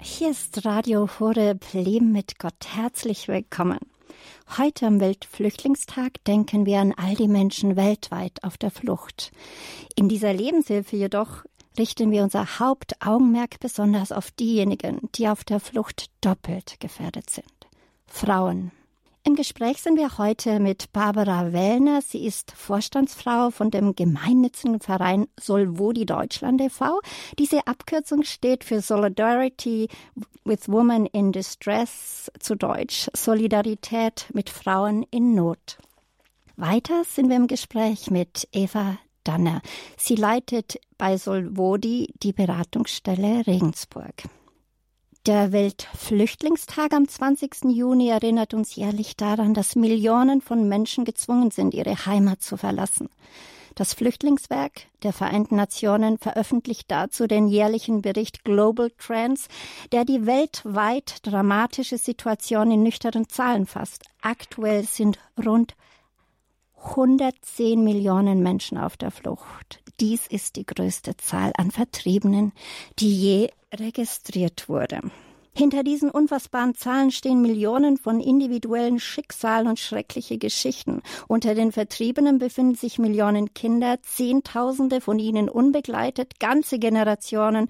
Hier ist Radio Horeb Leben mit Gott. Herzlich willkommen. Heute am Weltflüchtlingstag denken wir an all die Menschen weltweit auf der Flucht. In dieser Lebenshilfe jedoch richten wir unser Hauptaugenmerk besonders auf diejenigen, die auf der Flucht doppelt gefährdet sind. Frauen, im Gespräch sind wir heute mit Barbara Wellner. Sie ist Vorstandsfrau von dem gemeinnützigen Verein Solvodi Deutschland e.V. Diese Abkürzung steht für Solidarity with Women in Distress, zu Deutsch Solidarität mit Frauen in Not. Weiter sind wir im Gespräch mit Eva Danner. Sie leitet bei Solvodi die Beratungsstelle Regensburg. Der Weltflüchtlingstag am 20. Juni erinnert uns jährlich daran, dass Millionen von Menschen gezwungen sind, ihre Heimat zu verlassen. Das Flüchtlingswerk der Vereinten Nationen veröffentlicht dazu den jährlichen Bericht Global Trends, der die weltweit dramatische Situation in nüchternen Zahlen fasst. Aktuell sind rund 110 Millionen Menschen auf der Flucht. Dies ist die größte Zahl an Vertriebenen, die je registriert wurde. Hinter diesen unfassbaren Zahlen stehen Millionen von individuellen Schicksalen und schreckliche Geschichten. Unter den Vertriebenen befinden sich Millionen Kinder, Zehntausende von ihnen unbegleitet, ganze Generationen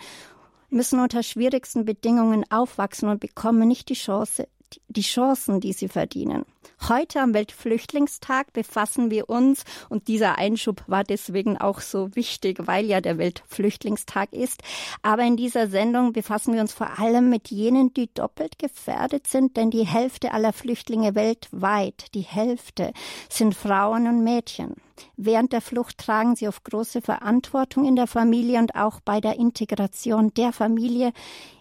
müssen unter schwierigsten Bedingungen aufwachsen und bekommen nicht die Chance, die Chancen, die sie verdienen. Heute am Weltflüchtlingstag befassen wir uns, und dieser Einschub war deswegen auch so wichtig, weil ja der Weltflüchtlingstag ist. Aber in dieser Sendung befassen wir uns vor allem mit jenen, die doppelt gefährdet sind, denn die Hälfte aller Flüchtlinge weltweit, die Hälfte, sind Frauen und Mädchen. Während der Flucht tragen sie auf große Verantwortung in der Familie und auch bei der Integration der Familie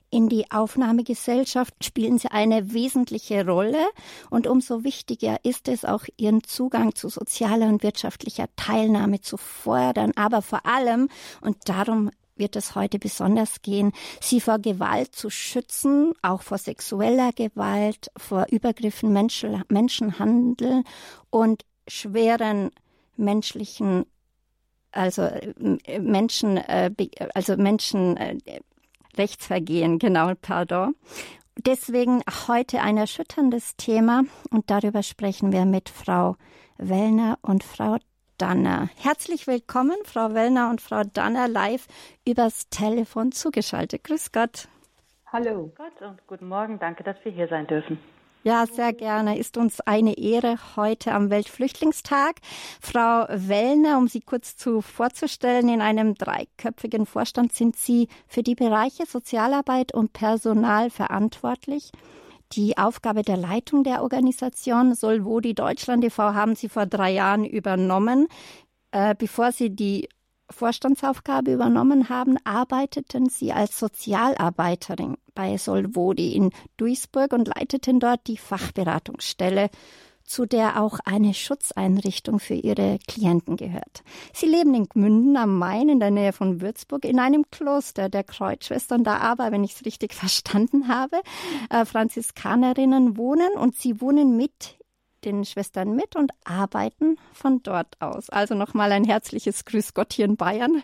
in die Aufnahmegesellschaft spielen sie eine wesentliche Rolle. Und umso wichtiger ist es auch, ihren Zugang zu sozialer und wirtschaftlicher Teilnahme zu fördern, aber vor allem, und darum wird es heute besonders gehen, sie vor Gewalt zu schützen, auch vor sexueller Gewalt, vor Übergriffen, Menschen, Menschenhandel und schweren menschlichen also äh, Menschen, äh, also Menschen äh, Rechtsvergehen, genau, pardon. Deswegen heute ein erschütterndes Thema und darüber sprechen wir mit Frau Wellner und Frau Danner. Herzlich willkommen, Frau Wellner und Frau Danner, live übers Telefon zugeschaltet. Grüß Gott. Hallo Gott und guten Morgen. Danke, dass wir hier sein dürfen. Ja, sehr gerne. Ist uns eine Ehre heute am Weltflüchtlingstag. Frau Wellner, um Sie kurz zu vorzustellen, in einem dreiköpfigen Vorstand sind Sie für die Bereiche Sozialarbeit und Personal verantwortlich. Die Aufgabe der Leitung der Organisation Solvodi Deutschland e.V. haben Sie vor drei Jahren übernommen. Äh, bevor Sie die Vorstandsaufgabe übernommen haben, arbeiteten Sie als Sozialarbeiterin bei Solvodi in Duisburg und leiteten dort die Fachberatungsstelle, zu der auch eine Schutzeinrichtung für ihre Klienten gehört. Sie leben in Gmünden am Main in der Nähe von Würzburg in einem Kloster der Kreuzschwestern, da aber, wenn ich es richtig verstanden habe, äh, Franziskanerinnen wohnen und sie wohnen mit den Schwestern mit und arbeiten von dort aus. Also nochmal ein herzliches Grüß Gott hier in Bayern.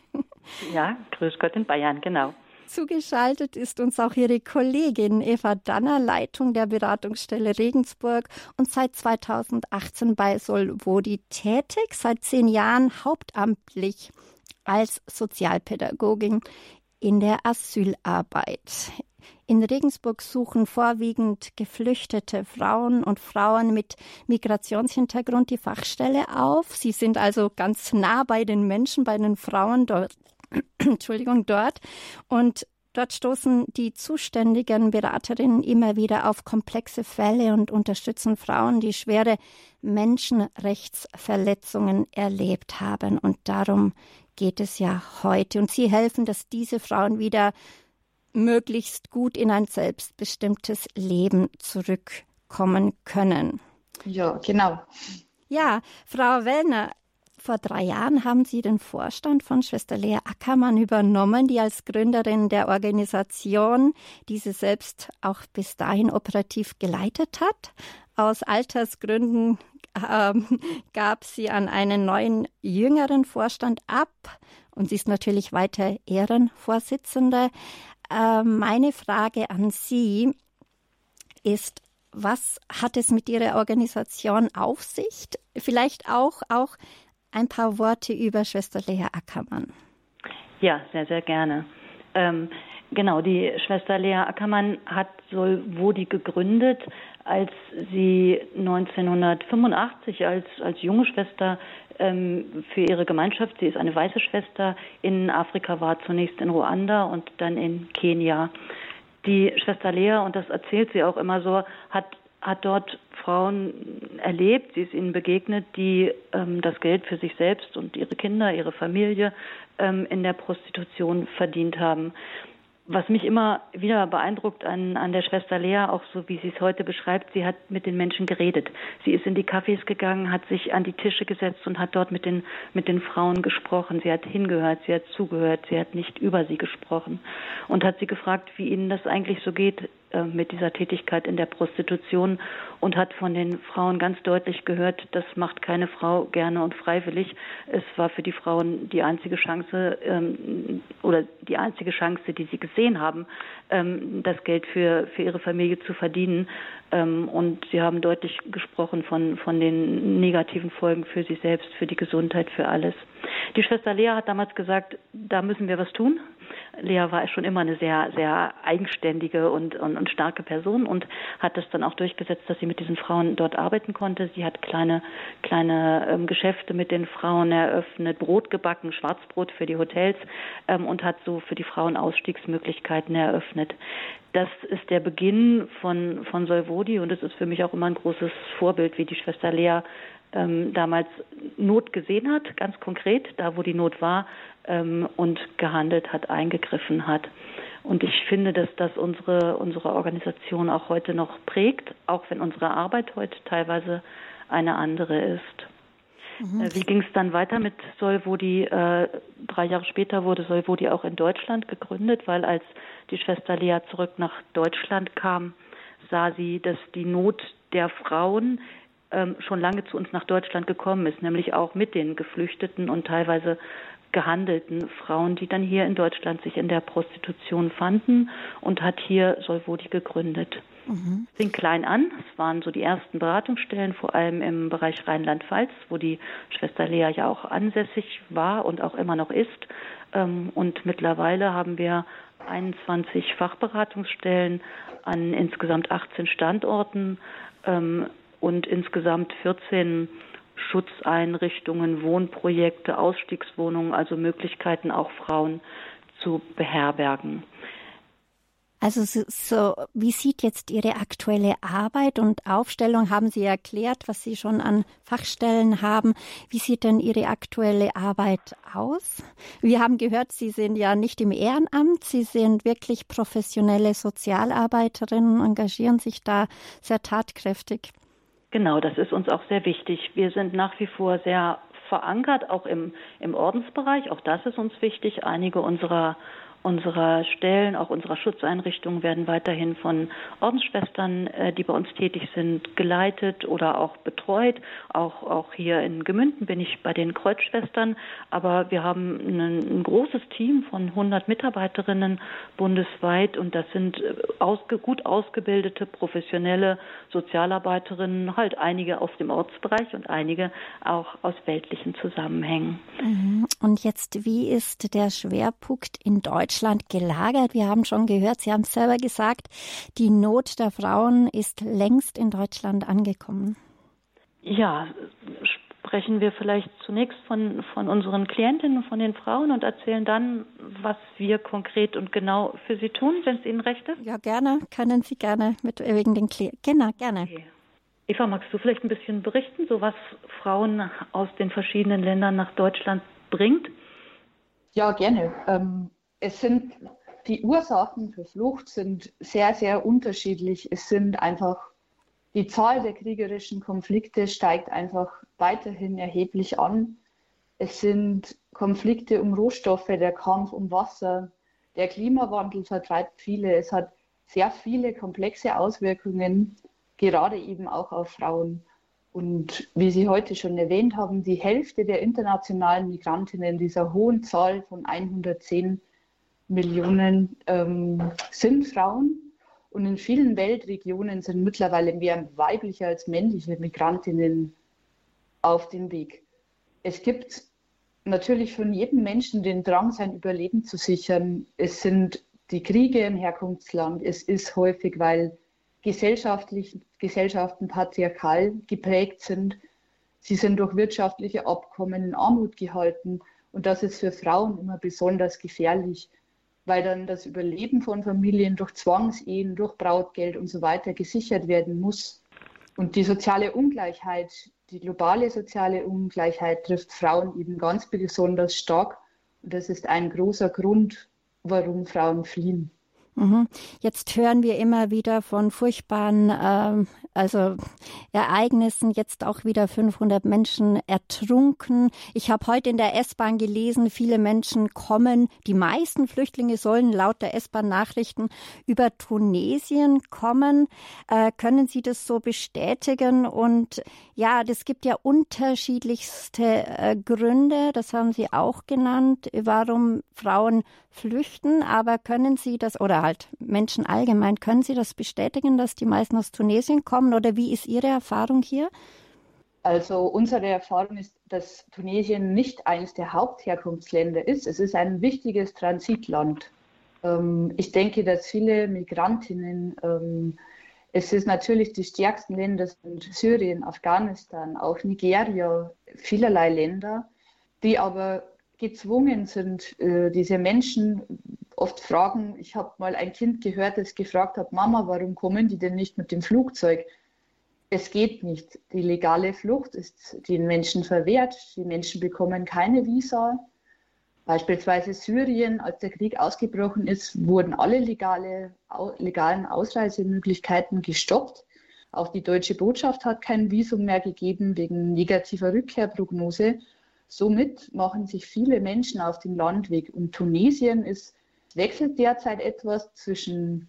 Ja, Grüß Gott in Bayern, genau. Zugeschaltet ist uns auch ihre Kollegin Eva Danner, Leitung der Beratungsstelle Regensburg und seit 2018 bei Solvodi tätig, seit zehn Jahren hauptamtlich als Sozialpädagogin in der Asylarbeit. In Regensburg suchen vorwiegend geflüchtete Frauen und Frauen mit Migrationshintergrund die Fachstelle auf. Sie sind also ganz nah bei den Menschen, bei den Frauen dort. Entschuldigung, dort. Und Dort stoßen die zuständigen Beraterinnen immer wieder auf komplexe Fälle und unterstützen Frauen, die schwere Menschenrechtsverletzungen erlebt haben. Und darum geht es ja heute. Und sie helfen, dass diese Frauen wieder möglichst gut in ein selbstbestimmtes Leben zurückkommen können. Ja, genau. Ja, Frau Wellner, vor drei Jahren haben Sie den Vorstand von Schwester Lea Ackermann übernommen, die als Gründerin der Organisation diese selbst auch bis dahin operativ geleitet hat. Aus Altersgründen äh, gab sie an einen neuen jüngeren Vorstand ab und sie ist natürlich weiter Ehrenvorsitzende. Äh, meine Frage an Sie ist, was hat es mit Ihrer Organisation auf sich? Vielleicht auch, auch ein paar Worte über Schwester Lea Ackermann. Ja, sehr, sehr gerne. Ähm, genau, die Schwester Lea Ackermann hat Solvodi gegründet, als sie 1985 als, als junge Schwester ähm, für ihre Gemeinschaft, sie ist eine weiße Schwester, in Afrika war, zunächst in Ruanda und dann in Kenia. Die Schwester Lea, und das erzählt sie auch immer so, hat hat dort Frauen erlebt, sie ist ihnen begegnet, die ähm, das Geld für sich selbst und ihre Kinder, ihre Familie ähm, in der Prostitution verdient haben was mich immer wieder beeindruckt an, an der Schwester Lea, auch so wie sie es heute beschreibt, sie hat mit den Menschen geredet. Sie ist in die Cafés gegangen, hat sich an die Tische gesetzt und hat dort mit den, mit den Frauen gesprochen. Sie hat hingehört, sie hat zugehört, sie hat nicht über sie gesprochen und hat sie gefragt, wie ihnen das eigentlich so geht äh, mit dieser Tätigkeit in der Prostitution und hat von den Frauen ganz deutlich gehört, das macht keine Frau gerne und freiwillig. Es war für die Frauen die einzige Chance ähm, oder die einzige Chance, die sie gesehen haben, ähm, das Geld für, für ihre Familie zu verdienen. Ähm, und sie haben deutlich gesprochen von, von den negativen Folgen für sie selbst, für die Gesundheit, für alles. Die Schwester Lea hat damals gesagt, da müssen wir was tun. Lea war schon immer eine sehr, sehr eigenständige und, und, und, starke Person und hat das dann auch durchgesetzt, dass sie mit diesen Frauen dort arbeiten konnte. Sie hat kleine, kleine ähm, Geschäfte mit den Frauen eröffnet, Brot gebacken, Schwarzbrot für die Hotels ähm, und hat so für die Frauen Ausstiegsmöglichkeiten eröffnet. Das ist der Beginn von, von Solvodi und es ist für mich auch immer ein großes Vorbild, wie die Schwester Lea ähm, damals Not gesehen hat, ganz konkret, da wo die Not war, ähm, und gehandelt hat, eingegriffen hat. Und ich finde, dass das unsere, unsere Organisation auch heute noch prägt, auch wenn unsere Arbeit heute teilweise eine andere ist. Mhm. Äh, wie ging es dann weiter mit Solvodi? Äh, drei Jahre später wurde Solvodi auch in Deutschland gegründet, weil als die Schwester Lea zurück nach Deutschland kam, sah sie, dass die Not der Frauen ähm, schon lange zu uns nach Deutschland gekommen ist, nämlich auch mit den Geflüchteten und teilweise gehandelten Frauen, die dann hier in Deutschland sich in der Prostitution fanden und hat hier Solvodi gegründet. Mhm. Fing klein an. Es waren so die ersten Beratungsstellen, vor allem im Bereich Rheinland-Pfalz, wo die Schwester Lea ja auch ansässig war und auch immer noch ist. Ähm, und mittlerweile haben wir 21 Fachberatungsstellen an insgesamt 18 Standorten ähm, und insgesamt 14 Schutzeinrichtungen, Wohnprojekte, Ausstiegswohnungen, also Möglichkeiten auch Frauen zu beherbergen. Also so, wie sieht jetzt Ihre aktuelle Arbeit und Aufstellung? Haben Sie erklärt, was Sie schon an Fachstellen haben. Wie sieht denn Ihre aktuelle Arbeit aus? Wir haben gehört, Sie sind ja nicht im Ehrenamt, Sie sind wirklich professionelle Sozialarbeiterinnen, engagieren sich da sehr tatkräftig. Genau, das ist uns auch sehr wichtig. Wir sind nach wie vor sehr verankert, auch im, im Ordensbereich. Auch das ist uns wichtig. Einige unserer unserer Stellen, auch unserer Schutzeinrichtungen werden weiterhin von Ordensschwestern, äh, die bei uns tätig sind, geleitet oder auch betreut. Auch, auch hier in Gemünden bin ich bei den Kreuzschwestern. Aber wir haben ein, ein großes Team von 100 Mitarbeiterinnen bundesweit und das sind äh, ausge, gut ausgebildete, professionelle Sozialarbeiterinnen, halt einige aus dem Ortsbereich und einige auch aus weltlichen Zusammenhängen. Mhm. Und jetzt, wie ist der Schwerpunkt in Deutschland? Deutschland gelagert. Wir haben schon gehört, Sie haben es selber gesagt, die Not der Frauen ist längst in Deutschland angekommen. Ja, sprechen wir vielleicht zunächst von, von unseren Klientinnen, von den Frauen und erzählen dann, was wir konkret und genau für sie tun, wenn es Ihnen recht ist? Ja, gerne. Können Sie gerne mit wegen den Klienten. Genau, gerne. Okay. Eva, magst du vielleicht ein bisschen berichten, so was Frauen aus den verschiedenen Ländern nach Deutschland bringt? Ja, gerne. Ähm, es sind die Ursachen für Flucht sind sehr, sehr unterschiedlich. Es sind einfach die Zahl der kriegerischen Konflikte steigt einfach weiterhin erheblich an. Es sind Konflikte um Rohstoffe, der Kampf um Wasser, der Klimawandel vertreibt viele. Es hat sehr viele komplexe Auswirkungen, gerade eben auch auf Frauen. Und wie Sie heute schon erwähnt haben, die Hälfte der internationalen Migrantinnen dieser hohen Zahl von 110 Millionen ähm, sind Frauen. Und in vielen Weltregionen sind mittlerweile mehr weibliche als männliche Migrantinnen auf dem Weg. Es gibt natürlich von jedem Menschen den Drang, sein Überleben zu sichern. Es sind die Kriege im Herkunftsland. Es ist häufig, weil gesellschaftlich, Gesellschaften patriarchal geprägt sind. Sie sind durch wirtschaftliche Abkommen in Armut gehalten. Und das ist für Frauen immer besonders gefährlich, weil dann das Überleben von Familien durch Zwangsehen, durch Brautgeld und so weiter gesichert werden muss. Und die soziale Ungleichheit, die globale soziale Ungleichheit trifft Frauen eben ganz besonders stark. Und das ist ein großer Grund, warum Frauen fliehen. Mhm. Jetzt hören wir immer wieder von furchtbaren äh, also Ereignissen, jetzt auch wieder 500 Menschen ertrunken. Ich habe heute in der S-Bahn gelesen, viele Menschen kommen, die meisten Flüchtlinge sollen laut der S-Bahn-Nachrichten über Tunesien kommen. Äh, können Sie das so bestätigen? Und ja, das gibt ja unterschiedlichste äh, Gründe, das haben Sie auch genannt, warum Frauen flüchten. Aber können Sie das, oder halt Menschen allgemein, können Sie das bestätigen, dass die meisten aus Tunesien kommen? Oder wie ist Ihre Erfahrung hier? Also unsere Erfahrung ist, dass Tunesien nicht eines der Hauptherkunftsländer ist. Es ist ein wichtiges Transitland. Ähm, ich denke, dass viele Migrantinnen ähm, es ist natürlich die stärksten Länder sind Syrien, Afghanistan, auch Nigeria, vielerlei Länder, die aber gezwungen sind, äh, diese Menschen oft fragen. Ich habe mal ein Kind gehört, das gefragt hat, Mama, warum kommen die denn nicht mit dem Flugzeug? Es geht nicht. Die legale Flucht ist den Menschen verwehrt. Die Menschen bekommen keine Visa. Beispielsweise Syrien, als der Krieg ausgebrochen ist, wurden alle legale, legalen Ausreisemöglichkeiten gestoppt. Auch die deutsche Botschaft hat kein Visum mehr gegeben wegen negativer Rückkehrprognose. Somit machen sich viele Menschen auf den Landweg. Und Tunesien ist, wechselt derzeit etwas zwischen,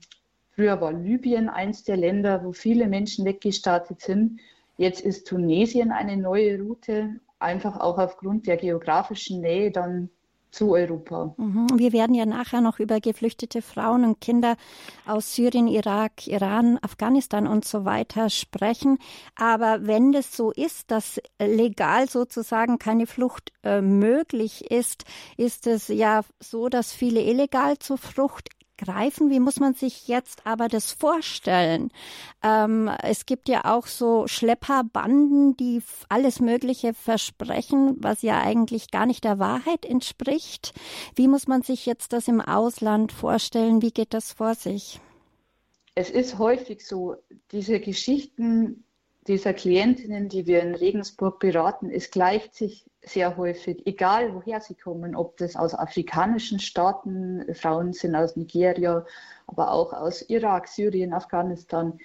früher war Libyen eins der Länder, wo viele Menschen weggestartet sind. Jetzt ist Tunesien eine neue Route, einfach auch aufgrund der geografischen Nähe dann zu Europa. Mhm. Wir werden ja nachher noch über geflüchtete Frauen und Kinder aus Syrien, Irak, Iran, Afghanistan und so weiter sprechen. Aber wenn das so ist, dass legal sozusagen keine Flucht äh, möglich ist, ist es ja so, dass viele illegal zur Flucht greifen. Wie muss man sich jetzt aber das vorstellen? Ähm, es gibt ja auch so Schlepperbanden, die alles Mögliche versprechen, was ja eigentlich gar nicht der Wahrheit entspricht. Wie muss man sich jetzt das im Ausland vorstellen? Wie geht das vor sich? Es ist häufig so, diese Geschichten dieser Klientinnen, die wir in Regensburg beraten, es gleicht sich sehr häufig, egal woher sie kommen, ob das aus afrikanischen Staaten, Frauen sind aus Nigeria, aber auch aus Irak, Syrien, Afghanistan.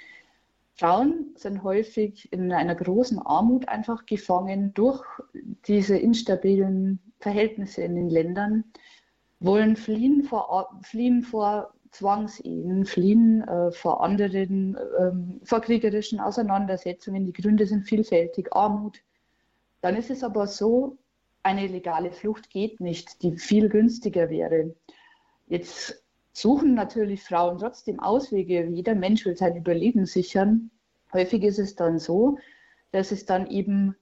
Frauen sind häufig in einer großen Armut einfach gefangen durch diese instabilen Verhältnisse in den Ländern, wollen fliehen vor, fliehen vor Zwangsehen, fliehen äh, vor anderen, äh, vor kriegerischen Auseinandersetzungen. Die Gründe sind vielfältig, Armut, dann ist es aber so, eine legale Flucht geht nicht, die viel günstiger wäre. Jetzt suchen natürlich Frauen trotzdem Auswege. Jeder Mensch will sein Überleben sichern. Häufig ist es dann so, dass es dann eben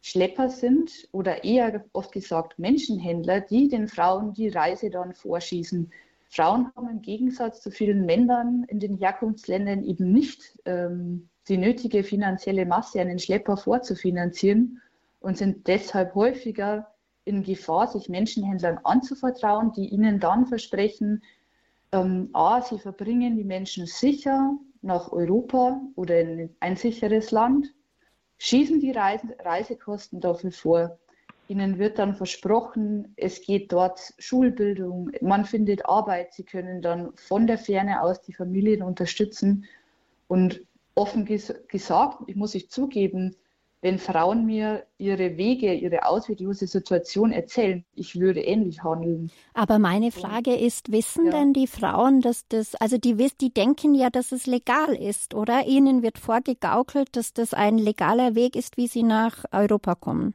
Schlepper sind oder eher oft gesagt Menschenhändler, die den Frauen die Reise dann vorschießen. Frauen haben im Gegensatz zu vielen Männern in den Herkunftsländern eben nicht ähm, die nötige finanzielle Masse, einen Schlepper vorzufinanzieren und sind deshalb häufiger in Gefahr, sich Menschenhändlern anzuvertrauen, die ihnen dann versprechen, ähm, a, sie verbringen die Menschen sicher nach Europa oder in ein sicheres Land, schießen die Reise, Reisekosten dafür vor. Ihnen wird dann versprochen, es geht dort Schulbildung, man findet Arbeit, sie können dann von der Ferne aus die Familien unterstützen. Und offen ges gesagt, ich muss ich zugeben, wenn Frauen mir ihre Wege, ihre ausweglose Situation erzählen, ich würde ähnlich handeln. Aber meine Frage ist, wissen ja. denn die Frauen, dass das, also die, die denken ja, dass es legal ist, oder? Ihnen wird vorgegaukelt, dass das ein legaler Weg ist, wie sie nach Europa kommen.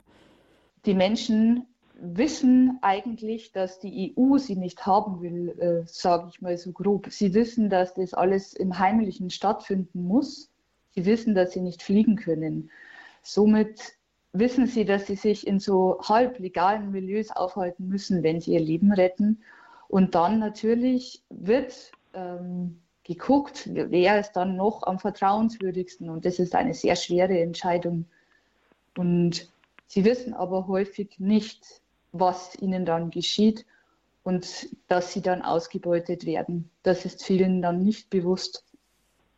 Die Menschen wissen eigentlich, dass die EU sie nicht haben will, äh, sage ich mal so grob. Sie wissen, dass das alles im Heimlichen stattfinden muss. Sie wissen, dass sie nicht fliegen können. Somit wissen sie, dass sie sich in so halb legalen Milieus aufhalten müssen, wenn sie ihr Leben retten. Und dann natürlich wird ähm, geguckt, wer ist dann noch am vertrauenswürdigsten. Und das ist eine sehr schwere Entscheidung. Und sie wissen aber häufig nicht, was ihnen dann geschieht und dass sie dann ausgebeutet werden. Das ist vielen dann nicht bewusst.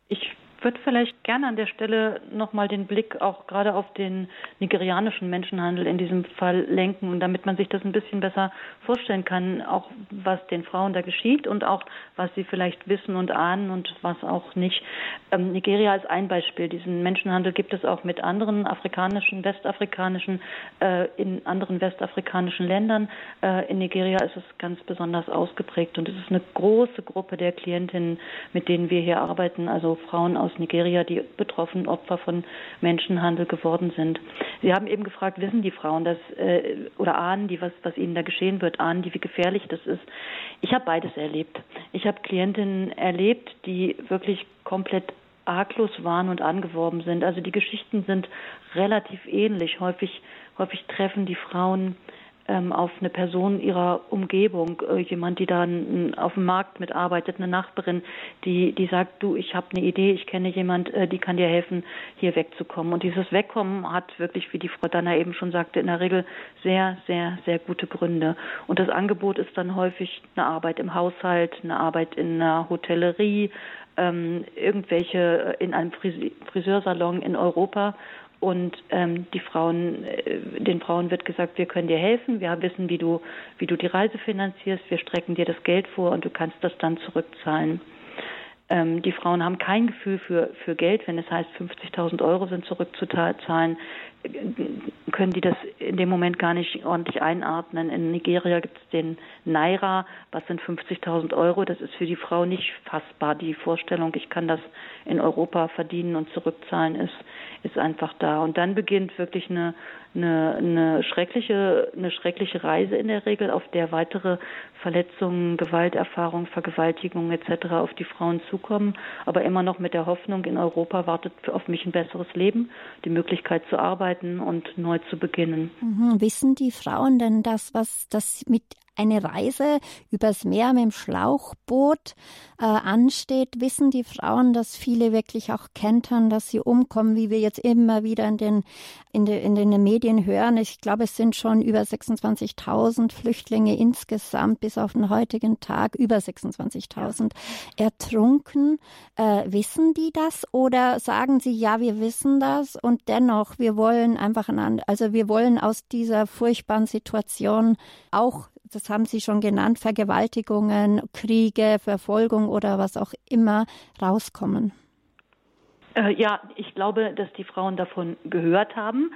Ich würde vielleicht gerne an der Stelle nochmal den Blick auch gerade auf den nigerianischen Menschenhandel in diesem Fall lenken und damit man sich das ein bisschen besser vorstellen kann, auch was den Frauen da geschieht und auch was sie vielleicht wissen und ahnen und was auch nicht. Ähm, Nigeria ist ein Beispiel. Diesen Menschenhandel gibt es auch mit anderen afrikanischen, westafrikanischen, äh, in anderen westafrikanischen Ländern. Äh, in Nigeria ist es ganz besonders ausgeprägt und es ist eine große Gruppe der Klientinnen, mit denen wir hier arbeiten, also Frauen aus Nigeria, die betroffen Opfer von Menschenhandel geworden sind. Sie haben eben gefragt, wissen die Frauen das äh, oder ahnen die, was, was ihnen da geschehen wird, ahnen die, wie gefährlich das ist. Ich habe beides erlebt. Ich habe Klientinnen erlebt, die wirklich komplett arglos waren und angeworben sind. Also die Geschichten sind relativ ähnlich. Häufig, häufig treffen die Frauen ähm, auf eine Person ihrer Umgebung, äh, jemand, die da auf dem Markt mitarbeitet, eine Nachbarin, die, die sagt, du, ich habe eine Idee, ich kenne jemand, äh, die kann dir helfen, hier wegzukommen. Und dieses Wegkommen hat wirklich, wie die Frau Danner eben schon sagte, in der Regel sehr, sehr, sehr gute Gründe. Und das Angebot ist dann häufig eine Arbeit im Haushalt, eine Arbeit in einer Hotellerie, ähm, irgendwelche äh, in einem Friseursalon in Europa und ähm, die Frauen, äh, den Frauen wird gesagt, wir können dir helfen, wir wissen, wie du, wie du die Reise finanzierst, wir strecken dir das Geld vor und du kannst das dann zurückzahlen. Ähm, die Frauen haben kein Gefühl für, für Geld, wenn es heißt, 50.000 Euro sind zurückzuzahlen, können die das in dem Moment gar nicht ordentlich einordnen. In Nigeria gibt es den Naira, was sind 50.000 Euro? Das ist für die Frau nicht fassbar. Die Vorstellung, ich kann das in Europa verdienen und zurückzahlen, ist, ist einfach da. Und dann beginnt wirklich eine, eine, eine, schreckliche, eine schreckliche Reise in der Regel, auf der weitere Verletzungen, Gewalterfahrungen, Vergewaltigungen etc. auf die Frauen zukommen, aber immer noch mit der Hoffnung, in Europa wartet auf mich ein besseres Leben, die Möglichkeit zu arbeiten und neu zu beginnen. Mhm. Wissen die Frauen denn das, was das mit eine Reise übers Meer mit dem Schlauchboot äh, ansteht, wissen die Frauen, dass viele wirklich auch kentern, dass sie umkommen, wie wir jetzt immer wieder in den, in, de, in den Medien hören. Ich glaube, es sind schon über 26.000 Flüchtlinge insgesamt bis auf den heutigen Tag, über 26.000 ertrunken. Äh, wissen die das oder sagen sie, ja, wir wissen das und dennoch, wir wollen einfach, ein, also wir wollen aus dieser furchtbaren Situation auch das haben Sie schon genannt, Vergewaltigungen, Kriege, Verfolgung oder was auch immer rauskommen? Äh, ja, ich glaube, dass die Frauen davon gehört haben,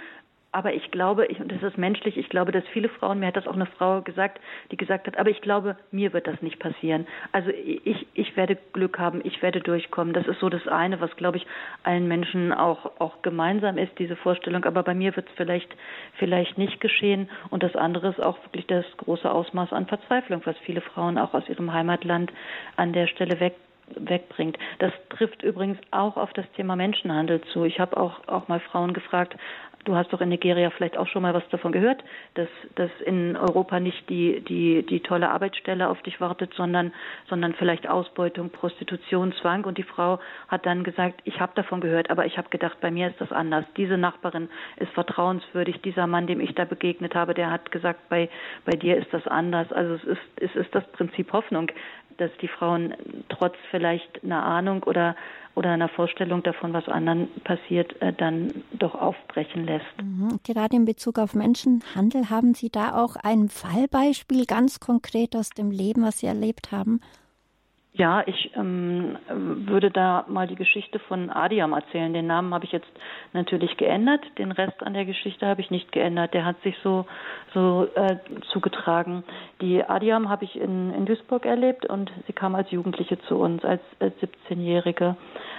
aber ich glaube, ich, und das ist menschlich, ich glaube, dass viele Frauen, mir hat das auch eine Frau gesagt, die gesagt hat, aber ich glaube, mir wird das nicht passieren. Also ich, ich werde Glück haben, ich werde durchkommen. Das ist so das eine, was, glaube ich, allen Menschen auch, auch gemeinsam ist, diese Vorstellung. Aber bei mir wird es vielleicht, vielleicht nicht geschehen. Und das andere ist auch wirklich das große Ausmaß an Verzweiflung, was viele Frauen auch aus ihrem Heimatland an der Stelle weg wegbringt. Das trifft übrigens auch auf das Thema Menschenhandel zu. Ich habe auch, auch mal Frauen gefragt, Du hast doch in Nigeria vielleicht auch schon mal was davon gehört, dass, dass in Europa nicht die, die, die tolle Arbeitsstelle auf dich wartet, sondern, sondern vielleicht Ausbeutung, Prostitution, Zwang. Und die Frau hat dann gesagt, ich habe davon gehört, aber ich habe gedacht, bei mir ist das anders. Diese Nachbarin ist vertrauenswürdig. Dieser Mann, dem ich da begegnet habe, der hat gesagt, bei, bei dir ist das anders. Also es ist, es ist das Prinzip Hoffnung, dass die Frauen trotz vielleicht einer Ahnung oder oder einer Vorstellung davon, was anderen passiert, äh, dann doch aufbrechen lässt. Mhm. Gerade in Bezug auf Menschenhandel haben Sie da auch ein Fallbeispiel ganz konkret aus dem Leben, was Sie erlebt haben? Ja, ich ähm, würde da mal die Geschichte von Adiam erzählen. Den Namen habe ich jetzt natürlich geändert, den Rest an der Geschichte habe ich nicht geändert. Der hat sich so so äh, zugetragen. Die Adiam habe ich in, in Duisburg erlebt und sie kam als Jugendliche zu uns, als, als 17-Jährige.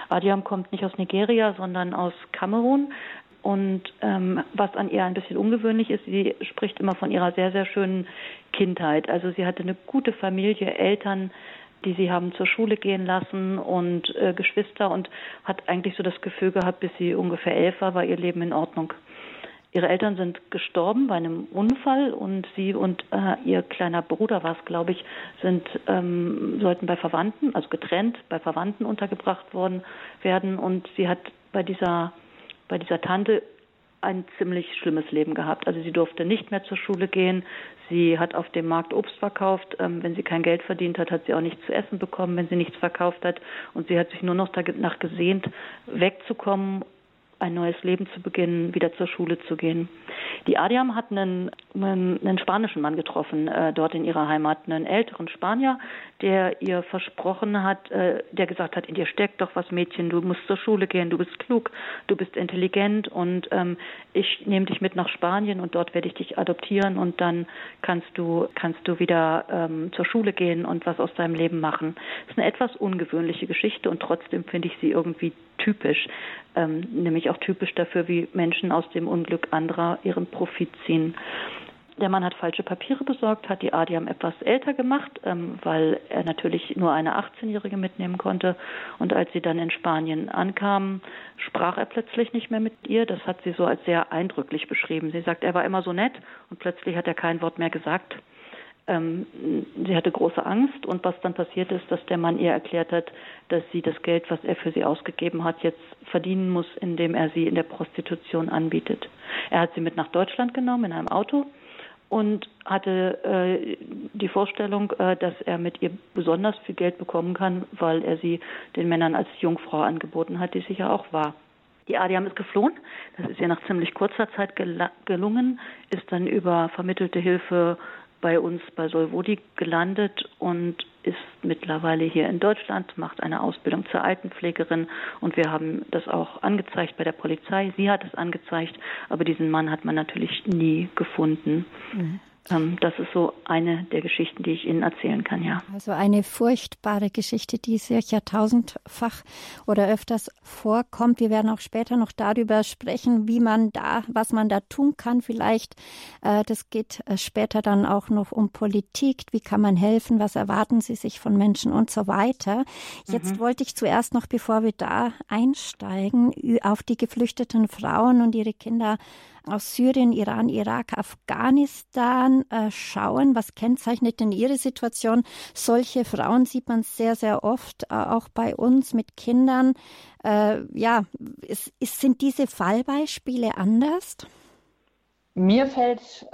Adiam kommt nicht aus Nigeria, sondern aus Kamerun, Und ähm, was an ihr ein bisschen ungewöhnlich ist, sie spricht immer von ihrer sehr, sehr schönen Kindheit. Also sie hatte eine gute Familie, Eltern, die sie haben zur Schule gehen lassen und äh, Geschwister und hat eigentlich so das Gefühl gehabt, bis sie ungefähr elf war, war ihr Leben in Ordnung. Ihre Eltern sind gestorben bei einem Unfall und sie und äh, ihr kleiner Bruder war es, glaube ich, sind ähm, sollten bei Verwandten, also getrennt bei Verwandten untergebracht worden werden und sie hat bei dieser bei dieser Tante ein ziemlich schlimmes Leben gehabt. Also sie durfte nicht mehr zur Schule gehen. Sie hat auf dem Markt Obst verkauft. Ähm, wenn sie kein Geld verdient hat, hat sie auch nichts zu essen bekommen, wenn sie nichts verkauft hat. Und sie hat sich nur noch danach gesehnt, wegzukommen ein neues Leben zu beginnen, wieder zur Schule zu gehen. Die Adiam hat einen, einen spanischen Mann getroffen, äh, dort in ihrer Heimat, einen älteren Spanier, der ihr versprochen hat, äh, der gesagt hat, in dir steckt doch was Mädchen, du musst zur Schule gehen, du bist klug, du bist intelligent und ähm, ich nehme dich mit nach Spanien und dort werde ich dich adoptieren und dann kannst du, kannst du wieder ähm, zur Schule gehen und was aus deinem Leben machen. Das ist eine etwas ungewöhnliche Geschichte und trotzdem finde ich sie irgendwie typisch, ähm, nämlich auch typisch dafür, wie Menschen aus dem Unglück anderer ihren Profit ziehen. Der Mann hat falsche Papiere besorgt, hat die Adiam etwas älter gemacht, ähm, weil er natürlich nur eine 18-Jährige mitnehmen konnte. Und als sie dann in Spanien ankam, sprach er plötzlich nicht mehr mit ihr. Das hat sie so als sehr eindrücklich beschrieben. Sie sagt, er war immer so nett und plötzlich hat er kein Wort mehr gesagt. Ähm, sie hatte große Angst und was dann passiert ist, dass der Mann ihr erklärt hat, dass sie das Geld, was er für sie ausgegeben hat, jetzt verdienen muss, indem er sie in der Prostitution anbietet. Er hat sie mit nach Deutschland genommen in einem Auto und hatte äh, die Vorstellung, äh, dass er mit ihr besonders viel Geld bekommen kann, weil er sie den Männern als Jungfrau angeboten hat, die sie ja auch war. Die Adiam ist geflohen. Das ist ihr nach ziemlich kurzer Zeit gelungen, ist dann über vermittelte Hilfe bei uns bei Solvodi gelandet und ist mittlerweile hier in Deutschland, macht eine Ausbildung zur Altenpflegerin und wir haben das auch angezeigt bei der Polizei. Sie hat es angezeigt, aber diesen Mann hat man natürlich nie gefunden. Mhm. Ähm, das ist so eine der Geschichten, die ich Ihnen erzählen kann, ja. Also eine furchtbare Geschichte, die sicher tausendfach oder öfters vorkommt. Wir werden auch später noch darüber sprechen, wie man da, was man da tun kann. Vielleicht, äh, das geht äh, später dann auch noch um Politik. Wie kann man helfen? Was erwarten Sie sich von Menschen und so weiter? Jetzt mhm. wollte ich zuerst noch, bevor wir da einsteigen, auf die geflüchteten Frauen und ihre Kinder aus Syrien, Iran, Irak, Afghanistan äh, schauen. Was kennzeichnet denn Ihre Situation? Solche Frauen sieht man sehr, sehr oft, äh, auch bei uns mit Kindern. Äh, ja, sind diese Fallbeispiele anders? Mir fällt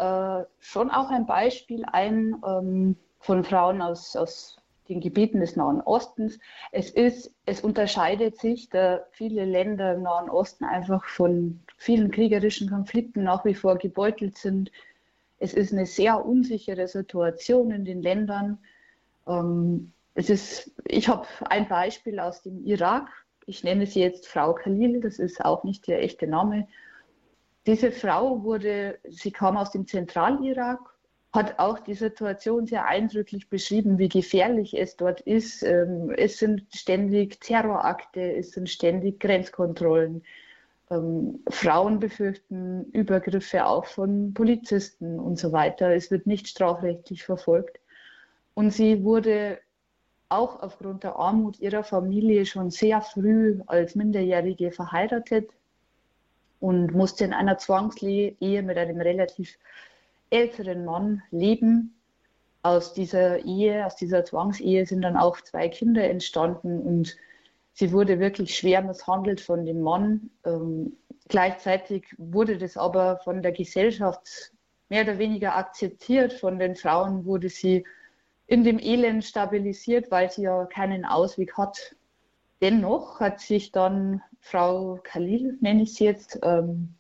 schon auch ein Beispiel ein ähm, von Frauen aus, aus den Gebieten des Nahen Ostens. Es ist, es unterscheidet sich, da viele Länder im Nahen Osten einfach von vielen kriegerischen Konflikten nach wie vor gebeutelt sind. Es ist eine sehr unsichere Situation in den Ländern. Ähm, es ist, ich habe ein Beispiel aus dem Irak. Ich nenne sie jetzt Frau Khalil, das ist auch nicht der echte Name. Diese Frau wurde, sie kam aus dem Zentralirak hat auch die Situation sehr eindrücklich beschrieben, wie gefährlich es dort ist. Ähm, es sind ständig Terrorakte, es sind ständig Grenzkontrollen. Ähm, Frauen befürchten Übergriffe auch von Polizisten und so weiter. Es wird nicht strafrechtlich verfolgt. Und sie wurde auch aufgrund der Armut ihrer Familie schon sehr früh als Minderjährige verheiratet und musste in einer Zwangsehe mit einem relativ älteren Mann leben. Aus dieser Ehe, aus dieser Zwangsehe sind dann auch zwei Kinder entstanden und sie wurde wirklich schwer misshandelt von dem Mann. Ähm, gleichzeitig wurde das aber von der Gesellschaft mehr oder weniger akzeptiert. Von den Frauen wurde sie in dem Elend stabilisiert, weil sie ja keinen Ausweg hat. Dennoch hat sich dann Frau Khalil, nenne ich sie jetzt, ähm,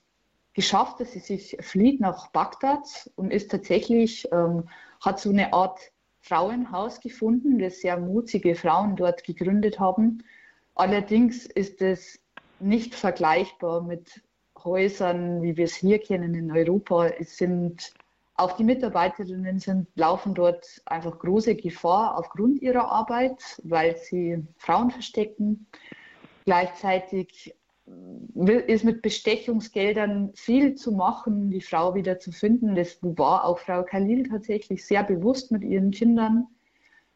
geschafft, dass sie sich flieht nach Bagdad und ist tatsächlich, ähm, hat so eine Art Frauenhaus gefunden, das sehr mutige Frauen dort gegründet haben. Allerdings ist es nicht vergleichbar mit Häusern, wie wir es hier kennen in Europa. Es sind auch die Mitarbeiterinnen sind, laufen dort einfach große Gefahr aufgrund ihrer Arbeit, weil sie Frauen verstecken. Gleichzeitig ist mit Bestechungsgeldern viel zu machen, die Frau wieder zu finden. Das war auch Frau Khalil tatsächlich sehr bewusst mit ihren Kindern.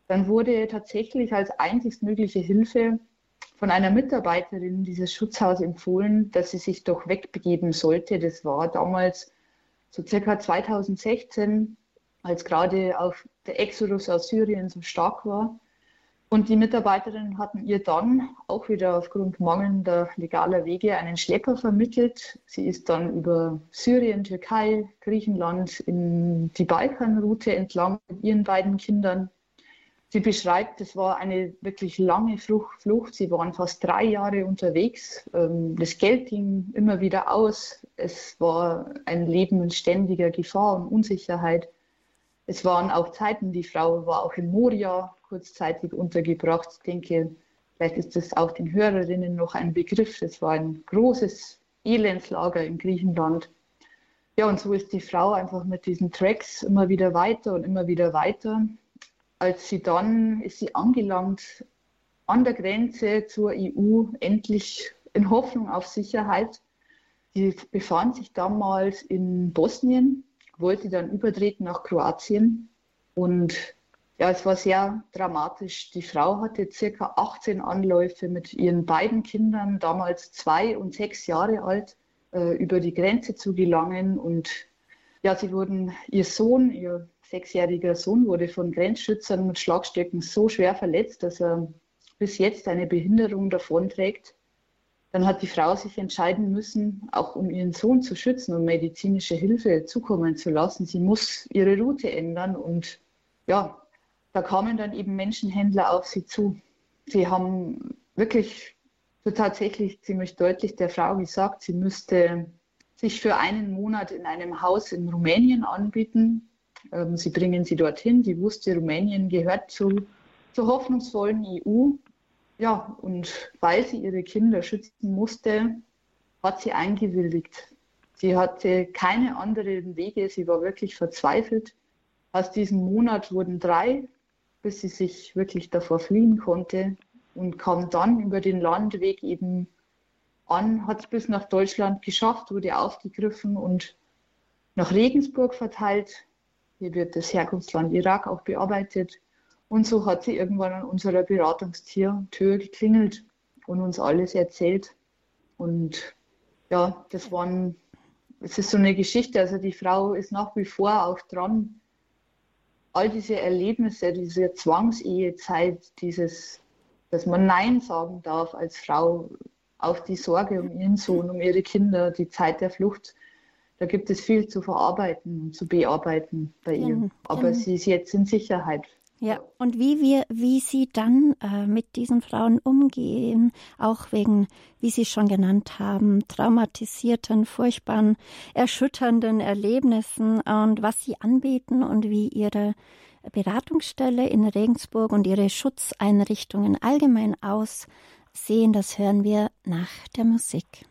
Dann wurde tatsächlich als einzigst mögliche Hilfe von einer Mitarbeiterin dieses Schutzhaus empfohlen, dass sie sich doch wegbegeben sollte. Das war damals so circa 2016, als gerade auch der Exodus aus Syrien so stark war. Und die Mitarbeiterinnen hatten ihr dann auch wieder aufgrund mangelnder legaler Wege einen Schlepper vermittelt. Sie ist dann über Syrien, Türkei, Griechenland in die Balkanroute entlang mit ihren beiden Kindern. Sie beschreibt, es war eine wirklich lange Flucht. Sie waren fast drei Jahre unterwegs. Ähm, das Geld ging immer wieder aus. Es war ein Leben in ständiger Gefahr und Unsicherheit. Es waren auch Zeiten, die Frau war auch in Moria kurzzeitig untergebracht. Ich denke, vielleicht ist das auch den Hörerinnen noch ein Begriff. Es war ein großes Elendslager in Griechenland. Ja, und so ist die Frau einfach mit diesen Tracks immer wieder weiter und immer wieder weiter. Als sie dann ist sie angelangt an der Grenze zur EU, endlich in Hoffnung auf Sicherheit. Sie befand sich damals in Bosnien, wollte dann übertreten nach Kroatien und ja, es war sehr dramatisch. Die Frau hatte circa 18 Anläufe mit ihren beiden Kindern, damals zwei und sechs Jahre alt, äh, über die Grenze zu gelangen. Und ja, sie wurden, ihr Sohn, ihr sechsjähriger Sohn, wurde von Grenzschützern mit Schlagstöcken so schwer verletzt, dass er bis jetzt eine Behinderung davonträgt. Dann hat die Frau sich entscheiden müssen, auch um ihren Sohn zu schützen und medizinische Hilfe zukommen zu lassen. Sie muss ihre Route ändern und ja, da kamen dann eben Menschenhändler auf sie zu. Sie haben wirklich so tatsächlich ziemlich deutlich der Frau gesagt, sie müsste sich für einen Monat in einem Haus in Rumänien anbieten. Ähm, sie bringen sie dorthin. Sie wusste, Rumänien gehört zu, zur hoffnungsvollen EU. Ja, und weil sie ihre Kinder schützen musste, hat sie eingewilligt. Sie hatte keine anderen Wege. Sie war wirklich verzweifelt. Aus diesem Monat wurden drei bis sie sich wirklich davor fliehen konnte und kam dann über den Landweg eben an, hat es bis nach Deutschland geschafft, wurde aufgegriffen und nach Regensburg verteilt. Hier wird das Herkunftsland Irak auch bearbeitet. Und so hat sie irgendwann an unserer Beratungstür geklingelt und uns alles erzählt. Und ja, das waren, es ist so eine Geschichte. Also die Frau ist nach wie vor auch dran, all diese Erlebnisse, diese Zwangsehezeit, dieses, dass man Nein sagen darf als Frau auf die Sorge um ihren Sohn, um ihre Kinder, die Zeit der Flucht, da gibt es viel zu verarbeiten und zu bearbeiten bei ihr. Aber sie ist jetzt in Sicherheit. Ja, und wie wir, wie Sie dann äh, mit diesen Frauen umgehen, auch wegen, wie Sie schon genannt haben, traumatisierten, furchtbaren, erschütternden Erlebnissen und was Sie anbieten und wie Ihre Beratungsstelle in Regensburg und Ihre Schutzeinrichtungen allgemein aussehen, das hören wir nach der Musik.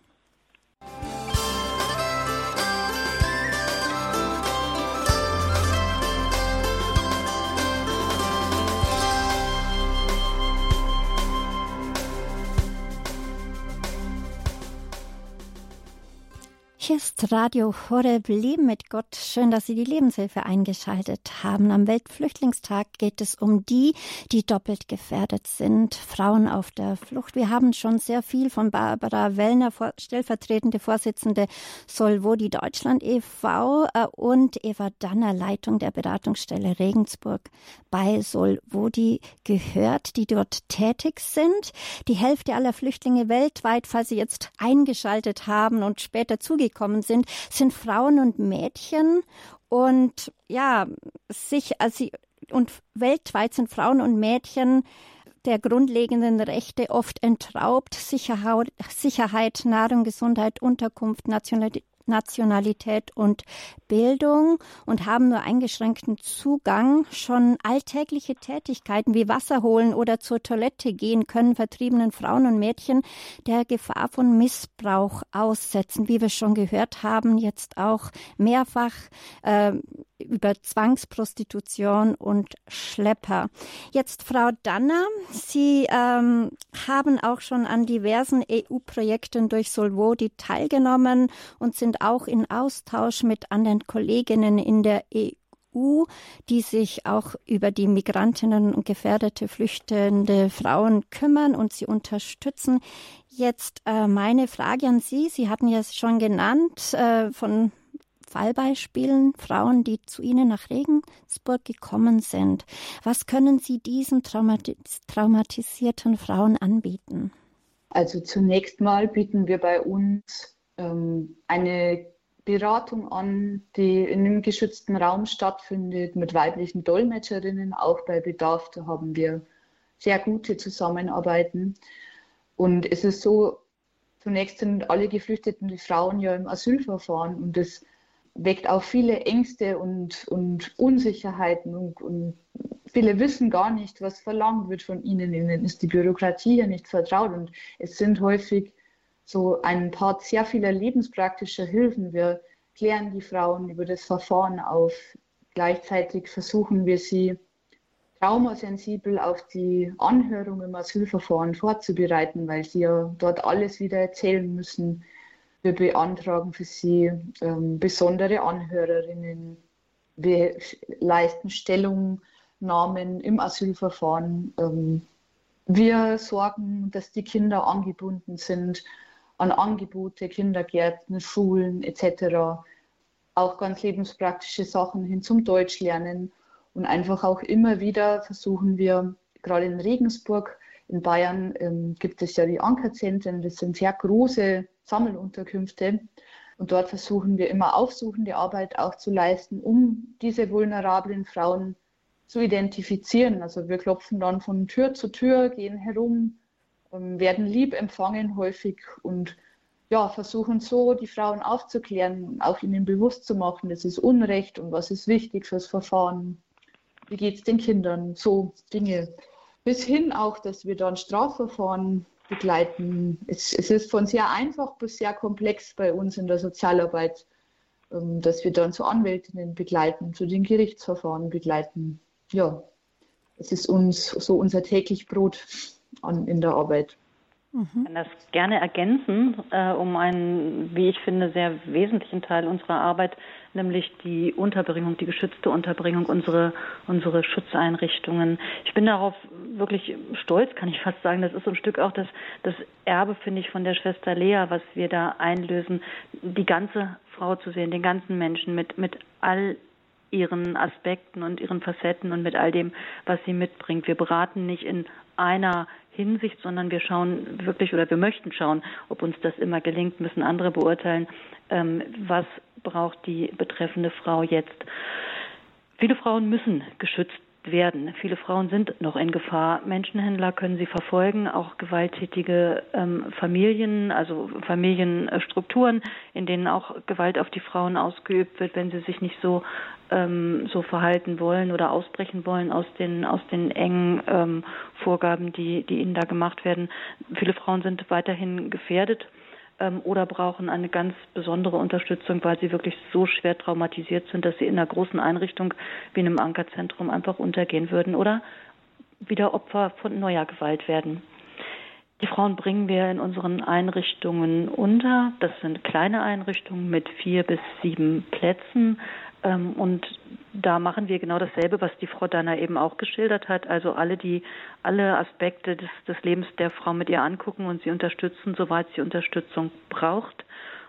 Hier ist Radio Horeb Leben mit Gott. Schön, dass Sie die Lebenshilfe eingeschaltet haben. Am Weltflüchtlingstag geht es um die, die doppelt gefährdet sind. Frauen auf der Flucht. Wir haben schon sehr viel von Barbara Wellner, stellvertretende Vorsitzende Solvodi Deutschland e.V. Äh, und Eva Danner, Leitung der Beratungsstelle Regensburg bei Solvodi gehört, die dort tätig sind. Die Hälfte aller Flüchtlinge weltweit, falls Sie jetzt eingeschaltet haben und später zugegeben gekommen sind, sind Frauen und Mädchen und ja, sich, also, und weltweit sind Frauen und Mädchen der grundlegenden Rechte oft entraubt, Sicherheit, Sicherheit, Nahrung, Gesundheit, Unterkunft, Nationalität und Bildung und haben nur eingeschränkten Zugang. Schon alltägliche Tätigkeiten wie Wasser holen oder zur Toilette gehen können vertriebenen Frauen und Mädchen der Gefahr von Missbrauch aussetzen, wie wir schon gehört haben, jetzt auch mehrfach äh, über Zwangsprostitution und Schlepper. Jetzt Frau Danner, Sie ähm, haben auch schon an diversen EU-Projekten durch Solvodi teilgenommen und sind auch in Austausch mit anderen Kolleginnen in der EU die sich auch über die Migrantinnen und gefährdete flüchtende Frauen kümmern und sie unterstützen. Jetzt äh, meine Frage an Sie. Sie hatten ja schon genannt äh, von Fallbeispielen, Frauen, die zu Ihnen nach Regensburg gekommen sind. Was können Sie diesen traumatis traumatisierten Frauen anbieten? Also zunächst mal bieten wir bei uns ähm, eine Beratung an, die in einem geschützten Raum stattfindet, mit weiblichen Dolmetscherinnen, auch bei Bedarf. Da haben wir sehr gute Zusammenarbeiten. Und es ist so, zunächst sind alle geflüchteten Frauen ja im Asylverfahren und das weckt auch viele Ängste und, und Unsicherheiten und, und viele wissen gar nicht, was verlangt wird von ihnen. Ihnen ist die Bürokratie ja nicht vertraut und es sind häufig so ein paar sehr vieler lebenspraktischer Hilfen. Wir klären die Frauen über das Verfahren auf. Gleichzeitig versuchen wir sie traumasensibel auf die Anhörung im Asylverfahren vorzubereiten, weil sie ja dort alles wieder erzählen müssen, wir beantragen für sie ähm, besondere Anhörerinnen. Wir leisten Stellungnahmen im Asylverfahren. Ähm, wir sorgen, dass die Kinder angebunden sind an Angebote, Kindergärten, Schulen etc. Auch ganz lebenspraktische Sachen hin zum Deutschlernen. Und einfach auch immer wieder versuchen wir, gerade in Regensburg, in Bayern ähm, gibt es ja die Ankerzentren, das sind sehr große Sammelunterkünfte. Und dort versuchen wir immer aufsuchende Arbeit auch zu leisten, um diese vulnerablen Frauen zu identifizieren. Also wir klopfen dann von Tür zu Tür, gehen herum, werden lieb empfangen häufig und ja, versuchen so die Frauen aufzuklären, auch ihnen bewusst zu machen, das ist Unrecht und was ist wichtig fürs Verfahren, wie geht es den Kindern, so Dinge. Bis hin auch, dass wir dann Strafverfahren begleiten. Es, es, ist von sehr einfach bis sehr komplex bei uns in der Sozialarbeit, ähm, dass wir dann zu Anwältinnen begleiten, zu den Gerichtsverfahren begleiten. Ja, es ist uns so unser täglich Brot an, in der Arbeit. Ich kann das gerne ergänzen, äh, um einen, wie ich finde, sehr wesentlichen Teil unserer Arbeit, nämlich die Unterbringung, die geschützte Unterbringung, unsere, unsere Schutzeinrichtungen. Ich bin darauf wirklich stolz, kann ich fast sagen. Das ist so ein Stück auch das, das Erbe, finde ich, von der Schwester Lea, was wir da einlösen, die ganze Frau zu sehen, den ganzen Menschen mit, mit all ihren Aspekten und ihren Facetten und mit all dem, was sie mitbringt. Wir beraten nicht in einer Hinsicht, sondern wir schauen wirklich oder wir möchten schauen, ob uns das immer gelingt, müssen andere beurteilen, ähm, was braucht die betreffende Frau jetzt. Viele Frauen müssen geschützt werden. Viele Frauen sind noch in Gefahr. Menschenhändler können sie verfolgen, auch gewalttätige ähm, Familien, also Familienstrukturen, in denen auch Gewalt auf die Frauen ausgeübt wird, wenn sie sich nicht so ähm, so verhalten wollen oder ausbrechen wollen aus den aus den engen ähm, Vorgaben, die die ihnen da gemacht werden. Viele Frauen sind weiterhin gefährdet ähm, oder brauchen eine ganz besondere Unterstützung, weil sie wirklich so schwer traumatisiert sind, dass sie in einer großen Einrichtung wie einem Ankerzentrum einfach untergehen würden oder wieder Opfer von neuer Gewalt werden. Die Frauen bringen wir in unseren Einrichtungen unter. Das sind kleine Einrichtungen mit vier bis sieben Plätzen. Ähm, und da machen wir genau dasselbe, was die Frau Danner eben auch geschildert hat. Also alle die, alle Aspekte des, des Lebens der Frau mit ihr angucken und sie unterstützen, soweit sie Unterstützung braucht.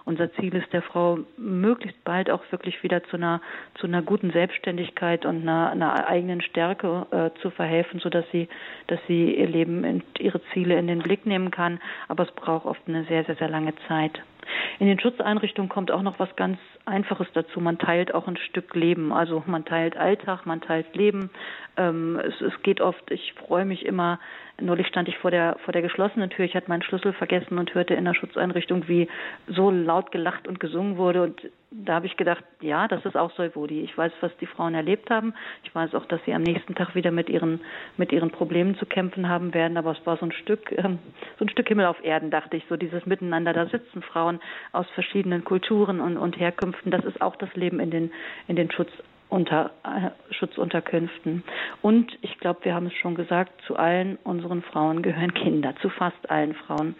Unser Ziel ist der Frau möglichst bald auch wirklich wieder zu einer zu einer guten Selbstständigkeit und einer, einer eigenen Stärke äh, zu verhelfen, so dass sie dass sie ihr Leben und ihre Ziele in den Blick nehmen kann. Aber es braucht oft eine sehr sehr sehr lange Zeit. In den Schutzeinrichtungen kommt auch noch was ganz Einfaches dazu. Man teilt auch ein Stück Leben. Also man teilt Alltag, man teilt Leben. Ähm, es, es geht oft, ich freue mich immer, neulich stand ich vor der, vor der geschlossenen Tür, ich hatte meinen Schlüssel vergessen und hörte in der Schutzeinrichtung, wie so laut gelacht und gesungen wurde. Und da habe ich gedacht, ja, das ist auch Soivodi. Ich weiß, was die Frauen erlebt haben. Ich weiß auch, dass sie am nächsten Tag wieder mit ihren, mit ihren Problemen zu kämpfen haben werden. Aber es war so ein Stück, ähm, so ein Stück Himmel auf Erden, dachte ich, so dieses Miteinander. Da sitzen Frauen aus verschiedenen Kulturen und, und Herkünften. Das ist auch das Leben in den, in den Schutz, unter, äh, Schutzunterkünften. Und ich glaube, wir haben es schon gesagt, zu allen unseren Frauen gehören Kinder, zu fast allen Frauen.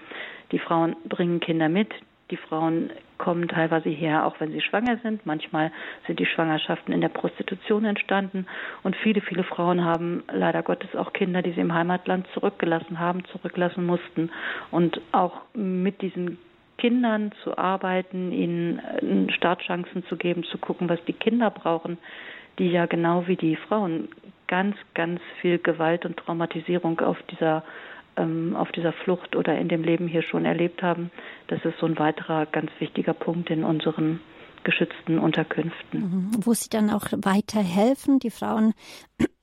Die Frauen bringen Kinder mit. Die Frauen kommen teilweise her, auch wenn sie schwanger sind. Manchmal sind die Schwangerschaften in der Prostitution entstanden. Und viele, viele Frauen haben leider Gottes auch Kinder, die sie im Heimatland zurückgelassen haben, zurücklassen mussten. Und auch mit diesen Kindern zu arbeiten, ihnen äh, Startchancen zu geben, zu gucken, was die Kinder brauchen, die ja genau wie die Frauen ganz, ganz viel Gewalt und Traumatisierung auf dieser ähm, auf dieser Flucht oder in dem Leben hier schon erlebt haben. Das ist so ein weiterer ganz wichtiger Punkt in unseren geschützten Unterkünften. Mhm. Wo Sie dann auch weiterhelfen, die Frauen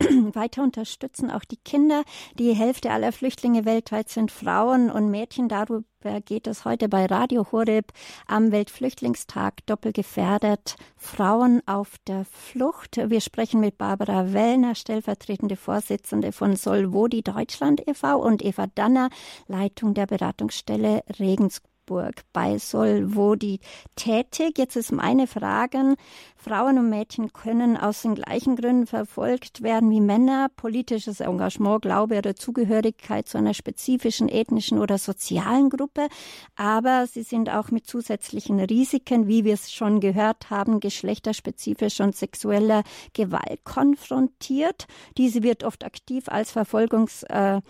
weiter unterstützen, auch die Kinder. Die Hälfte aller Flüchtlinge weltweit sind Frauen und Mädchen. Darüber geht es heute bei Radio Horeb am Weltflüchtlingstag doppelgefährdet. Frauen auf der Flucht. Wir sprechen mit Barbara Wellner, stellvertretende Vorsitzende von Solvodi Deutschland e.V. und Eva Danner, Leitung der Beratungsstelle Regensburg. Augsburg bei Solvodi tätig. Jetzt ist meine Frage, Frauen und Mädchen können aus den gleichen Gründen verfolgt werden wie Männer. Politisches Engagement, Glaube oder Zugehörigkeit zu einer spezifischen ethnischen oder sozialen Gruppe. Aber sie sind auch mit zusätzlichen Risiken, wie wir es schon gehört haben, geschlechterspezifischer und sexueller Gewalt konfrontiert. Diese wird oft aktiv als Verfolgungs äh,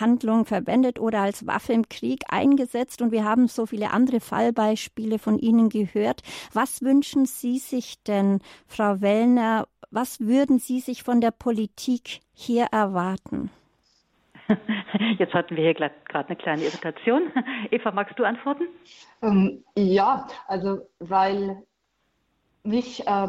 Handlung verwendet oder als Waffe im Krieg eingesetzt. Und wir haben so viele andere Fallbeispiele von Ihnen gehört. Was wünschen Sie sich denn, Frau Wellner? Was würden Sie sich von der Politik hier erwarten? Jetzt hatten wir hier gerade eine kleine Irritation. Eva, magst du antworten? Ähm, ja, also weil mich äh,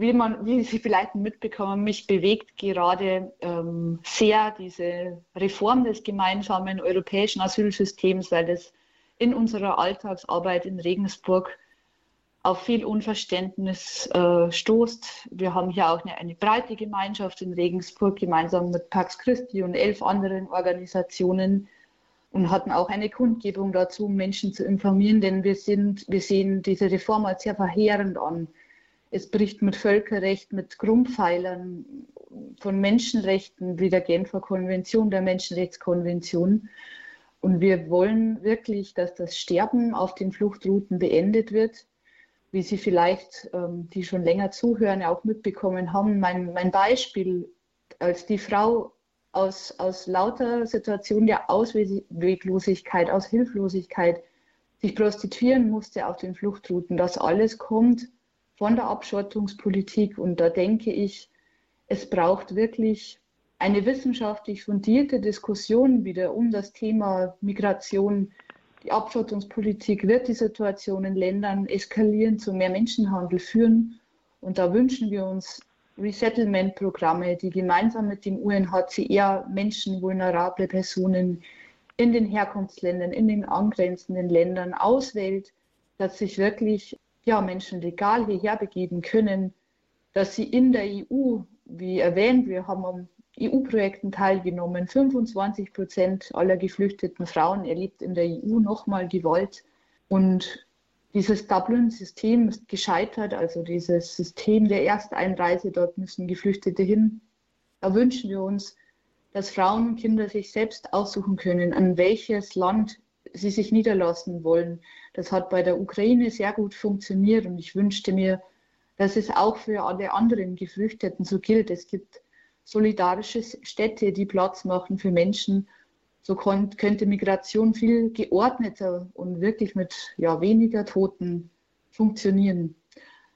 wie, man, wie Sie vielleicht mitbekommen, mich bewegt gerade ähm, sehr diese Reform des gemeinsamen europäischen Asylsystems, weil das in unserer Alltagsarbeit in Regensburg auf viel Unverständnis äh, stoßt. Wir haben hier auch eine, eine, breite Gemeinschaft in Regensburg, gemeinsam mit Pax Christi und elf anderen Organisationen und hatten auch eine Kundgebung dazu, um Menschen zu informieren, denn wir, sind, wir sehen diese Reform als sehr verheerend an. Es bricht mit Völkerrecht, mit Grundpfeilern von Menschenrechten wie der Genfer Konvention, der Menschenrechtskonvention. Und wir wollen wirklich, dass das Sterben auf den Fluchtrouten beendet wird. Wie Sie vielleicht, ähm, die schon länger zuhören, auch mitbekommen haben, mein, mein Beispiel, als die Frau aus, aus lauter Situationen der Ausweglosigkeit, aus Hilflosigkeit sich prostituieren musste auf den Fluchtrouten, das alles kommt von der Abschottungspolitik. Und da denke ich, es braucht wirklich eine wissenschaftlich fundierte Diskussion wieder um das Thema Migration. Die Abschottungspolitik wird die Situation in Ländern eskalieren, zu mehr Menschenhandel führen. Und da wünschen wir uns Resettlement-Programme, die gemeinsam mit dem UNHCR Menschen, vulnerable Personen in den Herkunftsländern, in den angrenzenden Ländern auswählt, dass sich wirklich ja, Menschen legal hierher begeben können, dass sie in der EU, wie erwähnt, wir haben am EU-Projekten teilgenommen, 25 Prozent aller geflüchteten Frauen erlebt in der EU nochmal Gewalt. Und dieses Dublin-System ist gescheitert, also dieses System der Ersteinreise, dort müssen Geflüchtete hin. Da wünschen wir uns, dass Frauen und Kinder sich selbst aussuchen können, an welches Land sie sich niederlassen wollen. Das hat bei der Ukraine sehr gut funktioniert und ich wünschte mir, dass es auch für alle anderen Geflüchteten so gilt. Es gibt solidarische Städte, die Platz machen für Menschen. So könnte Migration viel geordneter und wirklich mit ja, weniger Toten funktionieren.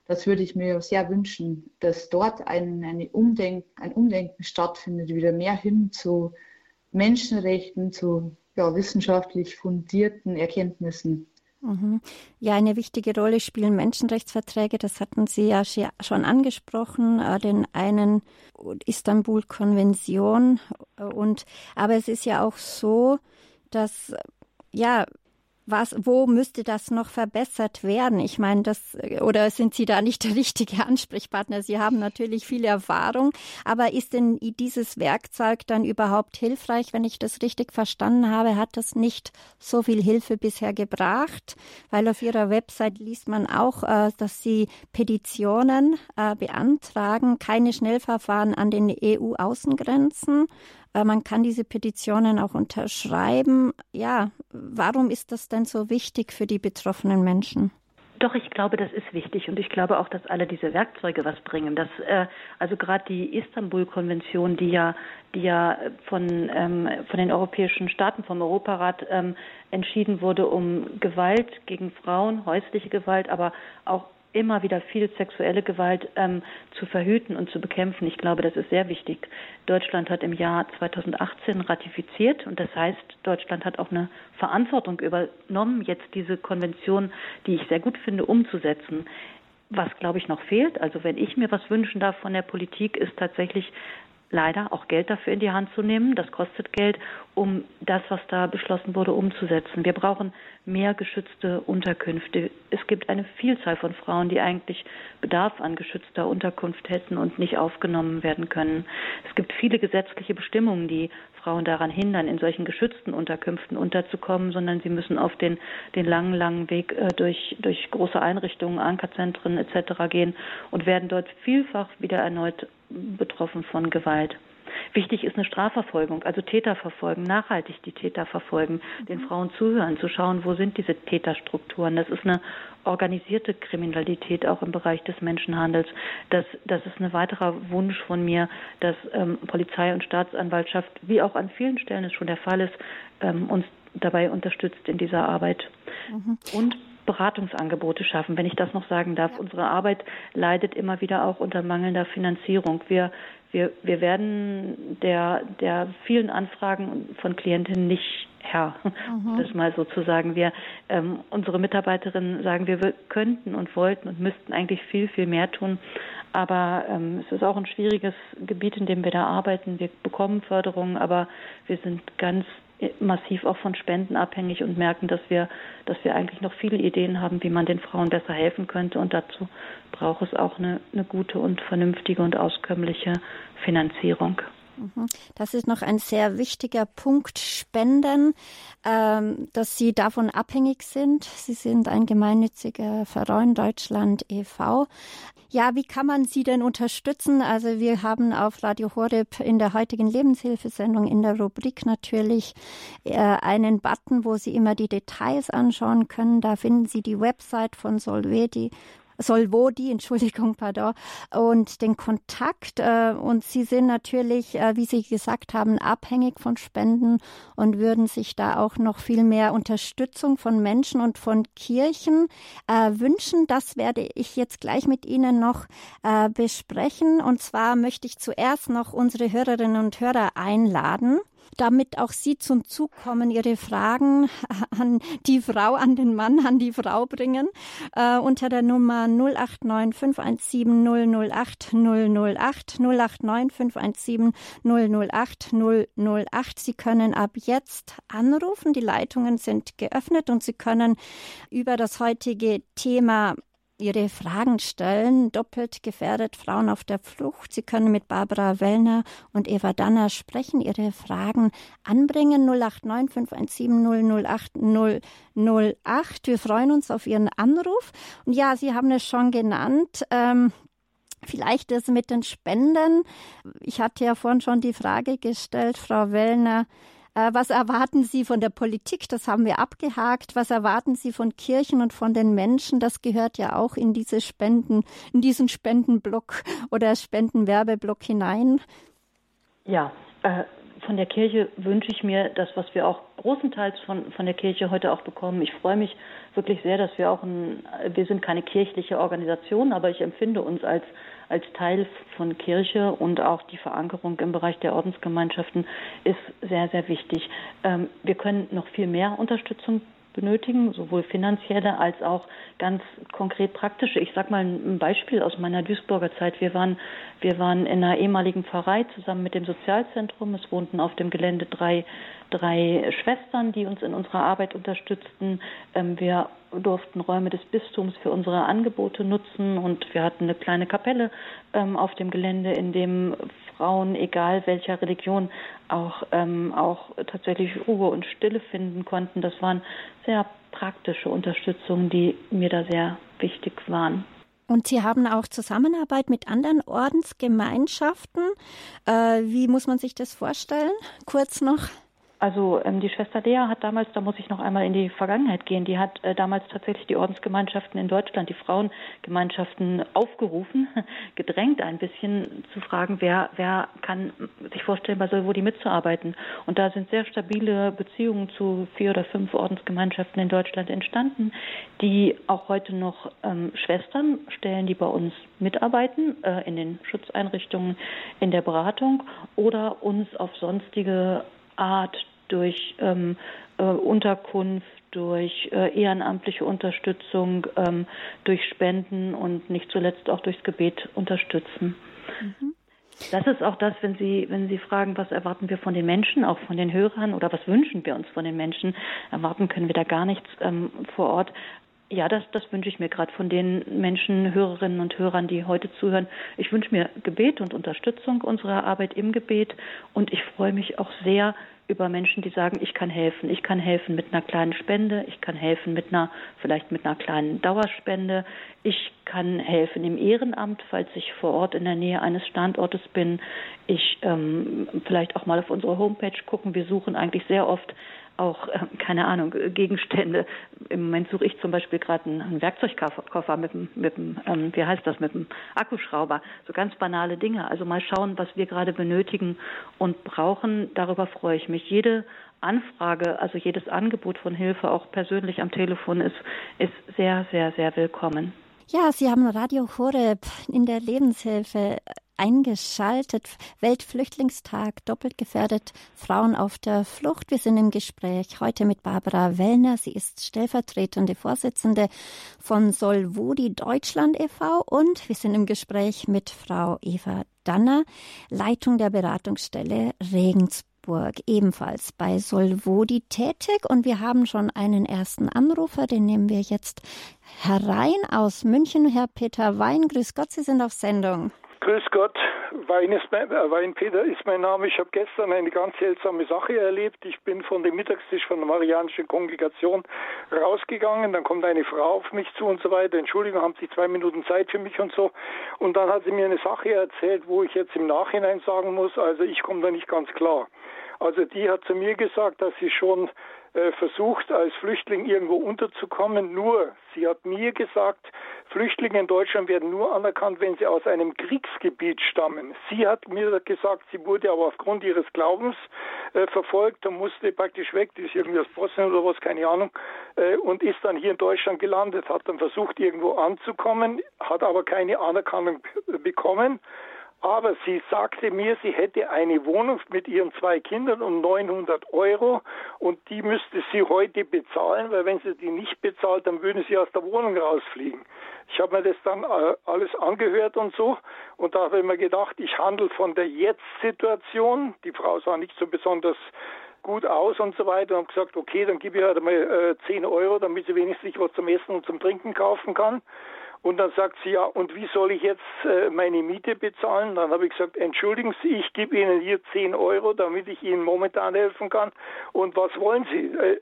Das würde ich mir sehr wünschen, dass dort ein, eine Umdenk, ein Umdenken stattfindet, wieder mehr hin zu Menschenrechten, zu ja, wissenschaftlich fundierten Erkenntnissen. Mhm. Ja, eine wichtige Rolle spielen Menschenrechtsverträge. Das hatten Sie ja schon angesprochen, äh, den einen Istanbul-Konvention. Und aber es ist ja auch so, dass ja was, wo müsste das noch verbessert werden? Ich meine, das, oder sind Sie da nicht der richtige Ansprechpartner? Sie haben natürlich viel Erfahrung, aber ist denn dieses Werkzeug dann überhaupt hilfreich? Wenn ich das richtig verstanden habe, hat das nicht so viel Hilfe bisher gebracht, weil auf Ihrer Website liest man auch, äh, dass Sie Petitionen äh, beantragen, keine Schnellverfahren an den EU-Außengrenzen man kann diese Petitionen auch unterschreiben. Ja, warum ist das denn so wichtig für die betroffenen Menschen? Doch, ich glaube, das ist wichtig und ich glaube auch, dass alle diese Werkzeuge was bringen. Dass, äh, also gerade die Istanbul-Konvention, die ja, die ja von, ähm, von den europäischen Staaten, vom Europarat ähm, entschieden wurde, um Gewalt gegen Frauen, häusliche Gewalt, aber auch immer wieder viel sexuelle Gewalt ähm, zu verhüten und zu bekämpfen. Ich glaube, das ist sehr wichtig. Deutschland hat im Jahr 2018 ratifiziert und das heißt, Deutschland hat auch eine Verantwortung übernommen, jetzt diese Konvention, die ich sehr gut finde, umzusetzen. Was, glaube ich, noch fehlt, also wenn ich mir was wünschen darf von der Politik, ist tatsächlich leider auch Geld dafür in die Hand zu nehmen. Das kostet Geld, um das, was da beschlossen wurde, umzusetzen. Wir brauchen mehr geschützte Unterkünfte. Es gibt eine Vielzahl von Frauen, die eigentlich Bedarf an geschützter Unterkunft hätten und nicht aufgenommen werden können. Es gibt viele gesetzliche Bestimmungen, die Frauen daran hindern, in solchen geschützten Unterkünften unterzukommen, sondern sie müssen auf den, den langen, langen Weg äh, durch, durch große Einrichtungen, Ankerzentren etc. gehen und werden dort vielfach wieder erneut betroffen von Gewalt. Wichtig ist eine Strafverfolgung, also Täter verfolgen, nachhaltig die Täter verfolgen, den mhm. Frauen zuhören, zu schauen, wo sind diese Täterstrukturen. Das ist eine organisierte Kriminalität auch im Bereich des Menschenhandels. Das, das ist ein weiterer Wunsch von mir, dass ähm, Polizei und Staatsanwaltschaft, wie auch an vielen Stellen es schon der Fall ist, ähm, uns dabei unterstützt in dieser Arbeit. Mhm. Und Beratungsangebote schaffen, wenn ich das noch sagen darf. Unsere Arbeit leidet immer wieder auch unter mangelnder Finanzierung. Wir, wir, wir werden der, der vielen Anfragen von Klientinnen nicht Herr, mhm. das mal so zu sagen. Wir, ähm, unsere Mitarbeiterinnen sagen, wir könnten und wollten und müssten eigentlich viel, viel mehr tun. Aber ähm, es ist auch ein schwieriges Gebiet, in dem wir da arbeiten. Wir bekommen Förderungen, aber wir sind ganz massiv auch von Spenden abhängig und merken, dass wir, dass wir eigentlich noch viele Ideen haben, wie man den Frauen besser helfen könnte. Und dazu braucht es auch eine, eine gute und vernünftige und auskömmliche Finanzierung. Mhm. Das ist noch ein sehr wichtiger Punkt, Spenden, ähm, dass Sie davon abhängig sind. Sie sind ein gemeinnütziger Verein Deutschland e.V. Ja, wie kann man Sie denn unterstützen? Also wir haben auf Radio Horeb in der heutigen Lebenshilfesendung in der Rubrik natürlich äh, einen Button, wo Sie immer die Details anschauen können. Da finden Sie die Website von Solvedi Solvodi, Entschuldigung, pardon, und den Kontakt. Äh, und Sie sind natürlich, äh, wie Sie gesagt haben, abhängig von Spenden und würden sich da auch noch viel mehr Unterstützung von Menschen und von Kirchen äh, wünschen. Das werde ich jetzt gleich mit Ihnen noch besprechen. Und zwar möchte ich zuerst noch unsere Hörerinnen und Hörer einladen damit auch Sie zum Zug kommen, Ihre Fragen an die Frau, an den Mann, an die Frau bringen, äh, unter der Nummer 089 517 008 008 089 517 008 008. Sie können ab jetzt anrufen. Die Leitungen sind geöffnet und Sie können über das heutige Thema Ihre Fragen stellen. Doppelt gefährdet Frauen auf der Flucht. Sie können mit Barbara Wellner und Eva Danner sprechen, Ihre Fragen anbringen. 089 517 008 008. Wir freuen uns auf Ihren Anruf. Und ja, Sie haben es schon genannt. Ähm, Vielleicht das mit den Spenden. Ich hatte ja vorhin schon die Frage gestellt, Frau Wellner, was erwarten Sie von der Politik? Das haben wir abgehakt. Was erwarten Sie von Kirchen und von den Menschen? Das gehört ja auch in diese Spenden, in diesen Spendenblock oder Spendenwerbeblock hinein. Ja, äh, von der Kirche wünsche ich mir das, was wir auch großenteils von, von der Kirche heute auch bekommen. Ich freue mich wirklich sehr, dass wir auch ein, wir sind keine kirchliche Organisation, aber ich empfinde uns als als Teil von Kirche und auch die Verankerung im Bereich der Ordensgemeinschaften ist sehr, sehr wichtig. Ähm, wir können noch viel mehr Unterstützung benötigen, sowohl finanzielle als auch ganz konkret praktische. Ich sage mal ein Beispiel aus meiner Duisburger Zeit. Wir waren, wir waren in einer ehemaligen Pfarrei zusammen mit dem Sozialzentrum. Es wohnten auf dem Gelände drei, drei Schwestern, die uns in unserer Arbeit unterstützten. Ähm, wir durften Räume des Bistums für unsere Angebote nutzen und wir hatten eine kleine Kapelle ähm, auf dem Gelände, in dem Frauen, egal welcher Religion, auch, ähm, auch tatsächlich Ruhe und Stille finden konnten. Das waren sehr praktische Unterstützungen, die mir da sehr wichtig waren. Und Sie haben auch Zusammenarbeit mit anderen Ordensgemeinschaften. Äh, wie muss man sich das vorstellen? Kurz noch. Also ähm, die Schwester Lea hat damals, da muss ich noch einmal in die Vergangenheit gehen, die hat äh, damals tatsächlich die Ordensgemeinschaften in Deutschland, die Frauengemeinschaften aufgerufen, gedrängt ein bisschen zu fragen, wer, wer kann sich vorstellen, bei Solvodi mitzuarbeiten. Und da sind sehr stabile Beziehungen zu vier oder fünf Ordensgemeinschaften in Deutschland entstanden, die auch heute noch ähm, Schwestern stellen, die bei uns mitarbeiten, äh, in den Schutzeinrichtungen, in der Beratung oder uns auf sonstige Art durch ähm, äh, Unterkunft, durch äh, ehrenamtliche Unterstützung, ähm, durch Spenden und nicht zuletzt auch durchs Gebet unterstützen. Mhm. Das ist auch das, wenn Sie, wenn Sie fragen, was erwarten wir von den Menschen, auch von den Hörern oder was wünschen wir uns von den Menschen, erwarten können wir da gar nichts ähm, vor Ort. Ja, das, das wünsche ich mir gerade von den Menschen, Hörerinnen und Hörern, die heute zuhören. Ich wünsche mir Gebet und Unterstützung unserer Arbeit im Gebet und ich freue mich auch sehr über Menschen, die sagen, ich kann helfen. Ich kann helfen mit einer kleinen Spende, ich kann helfen mit einer, vielleicht mit einer kleinen Dauerspende. Ich kann helfen im Ehrenamt, falls ich vor Ort in der Nähe eines Standortes bin. Ich ähm, vielleicht auch mal auf unsere Homepage gucken. Wir suchen eigentlich sehr oft auch, äh, keine Ahnung, Gegenstände. Im Moment suche ich zum Beispiel gerade einen, Werkzeugkoffer mit dem, mit dem ähm, wie heißt das, mit dem Akkuschrauber. So ganz banale Dinge. Also mal schauen, was wir gerade benötigen und brauchen. Darüber freue ich mich. Jede Anfrage, also jedes Angebot von Hilfe, auch persönlich am Telefon, ist, ist sehr, sehr, sehr willkommen. Ja, Sie haben Radio Horeb in der Lebenshilfe eingeschaltet. Weltflüchtlingstag, doppelt gefährdet, Frauen auf der Flucht. Wir sind im Gespräch heute mit Barbara Wellner. Sie ist stellvertretende Vorsitzende von Solvodi Deutschland e.V. und wir sind im Gespräch mit Frau Eva Danner, Leitung der Beratungsstelle Regensburg ebenfalls bei Solvodi tätig und wir haben schon einen ersten Anrufer, den nehmen wir jetzt herein aus München. Herr Peter Wein, grüß Gott, Sie sind auf Sendung. Grüß Gott, Wein, ist mein, äh, Wein Peter ist mein Name. Ich habe gestern eine ganz seltsame Sache erlebt. Ich bin von dem Mittagstisch von der Marianischen Kongregation rausgegangen. Dann kommt eine Frau auf mich zu und so weiter. Entschuldigung, haben Sie zwei Minuten Zeit für mich und so. Und dann hat sie mir eine Sache erzählt, wo ich jetzt im Nachhinein sagen muss, also ich komme da nicht ganz klar. Also die hat zu mir gesagt, dass sie schon äh, versucht, als Flüchtling irgendwo unterzukommen. Nur, sie hat mir gesagt, Flüchtlinge in Deutschland werden nur anerkannt, wenn sie aus einem Kriegsgebiet stammen. Sie hat mir gesagt, sie wurde aber aufgrund ihres Glaubens äh, verfolgt und musste praktisch weg, die ist irgendwie aus Bosnien oder was, keine Ahnung, äh, und ist dann hier in Deutschland gelandet, hat dann versucht, irgendwo anzukommen, hat aber keine Anerkennung bekommen aber sie sagte mir, sie hätte eine Wohnung mit ihren zwei Kindern um 900 Euro und die müsste sie heute bezahlen, weil wenn sie die nicht bezahlt, dann würden sie aus der Wohnung rausfliegen. Ich habe mir das dann alles angehört und so und da habe ich mir gedacht, ich handle von der Jetzt-Situation. Die Frau sah nicht so besonders gut aus und so weiter und habe gesagt, okay, dann gebe ich halt mal äh, 10 Euro, damit sie wenigstens was zum Essen und zum Trinken kaufen kann. Und dann sagt sie, ja, und wie soll ich jetzt äh, meine Miete bezahlen? Dann habe ich gesagt, entschuldigen Sie, ich gebe Ihnen hier 10 Euro, damit ich Ihnen momentan helfen kann. Und was wollen Sie? Äh,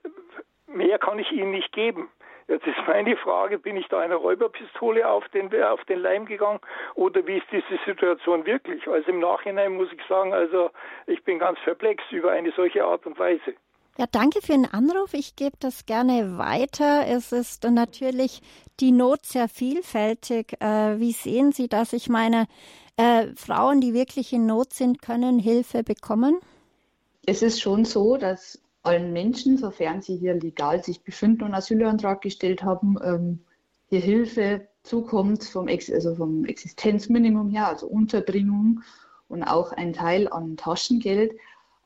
mehr kann ich Ihnen nicht geben. Jetzt ist meine Frage, bin ich da einer Räuberpistole auf den, auf den Leim gegangen oder wie ist diese Situation wirklich? Also im Nachhinein muss ich sagen, also ich bin ganz perplex über eine solche Art und Weise. Ja, danke für den Anruf. Ich gebe das gerne weiter. Es ist natürlich die Not sehr vielfältig. Äh, wie sehen Sie das? Ich meine, äh, Frauen, die wirklich in Not sind, können Hilfe bekommen? Es ist schon so, dass allen Menschen, sofern sie hier legal sich befinden und Asylantrag gestellt haben, ähm, hier Hilfe zukommt vom, Ex also vom Existenzminimum her, also Unterbringung und auch ein Teil an Taschengeld.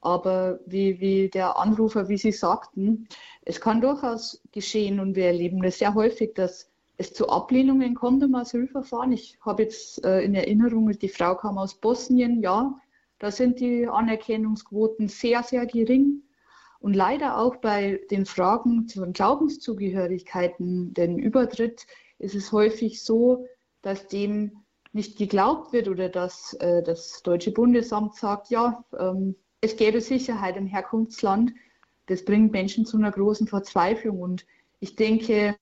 Aber wie, wie der Anrufer, wie Sie sagten, es kann durchaus geschehen und wir erleben das sehr häufig, dass es zu Ablehnungen kommt im Asylverfahren. Ich habe jetzt äh, in Erinnerung, die Frau kam aus Bosnien, ja, da sind die Anerkennungsquoten sehr, sehr gering. Und leider auch bei den Fragen zu Glaubenszugehörigkeiten, den Übertritt, ist es häufig so, dass dem nicht geglaubt wird oder dass äh, das Deutsche Bundesamt sagt, ja, ähm, es gäbe Sicherheit im Herkunftsland. Das bringt Menschen zu einer großen Verzweiflung. Und ich denke,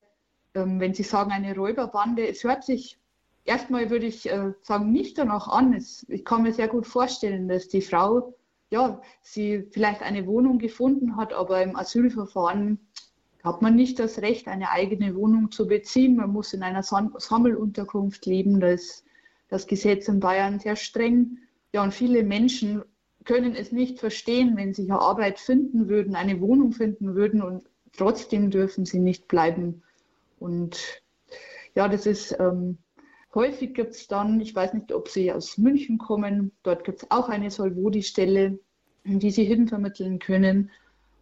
ähm, wenn Sie sagen, eine Räuberbande, es hört sich erstmal, würde ich äh, sagen, nicht danach an. Ich kann mir sehr gut vorstellen, dass die Frau, ja, sie vielleicht eine Wohnung gefunden hat, aber im Asylverfahren hat man nicht das Recht, eine eigene Wohnung zu beziehen. Man muss in einer Sammelunterkunft leben. Da ist das Gesetz in Bayern sehr streng. Ja, und viele Menschen können es nicht verstehen, wenn sie hier Arbeit finden würden, eine Wohnung finden würden und trotzdem dürfen sie nicht bleiben. Und ja, das ist ähm, häufig gibt es dann, ich weiß nicht, ob Sie aus München kommen, dort gibt es auch eine Solvodi-Stelle, die Sie hinvermitteln können,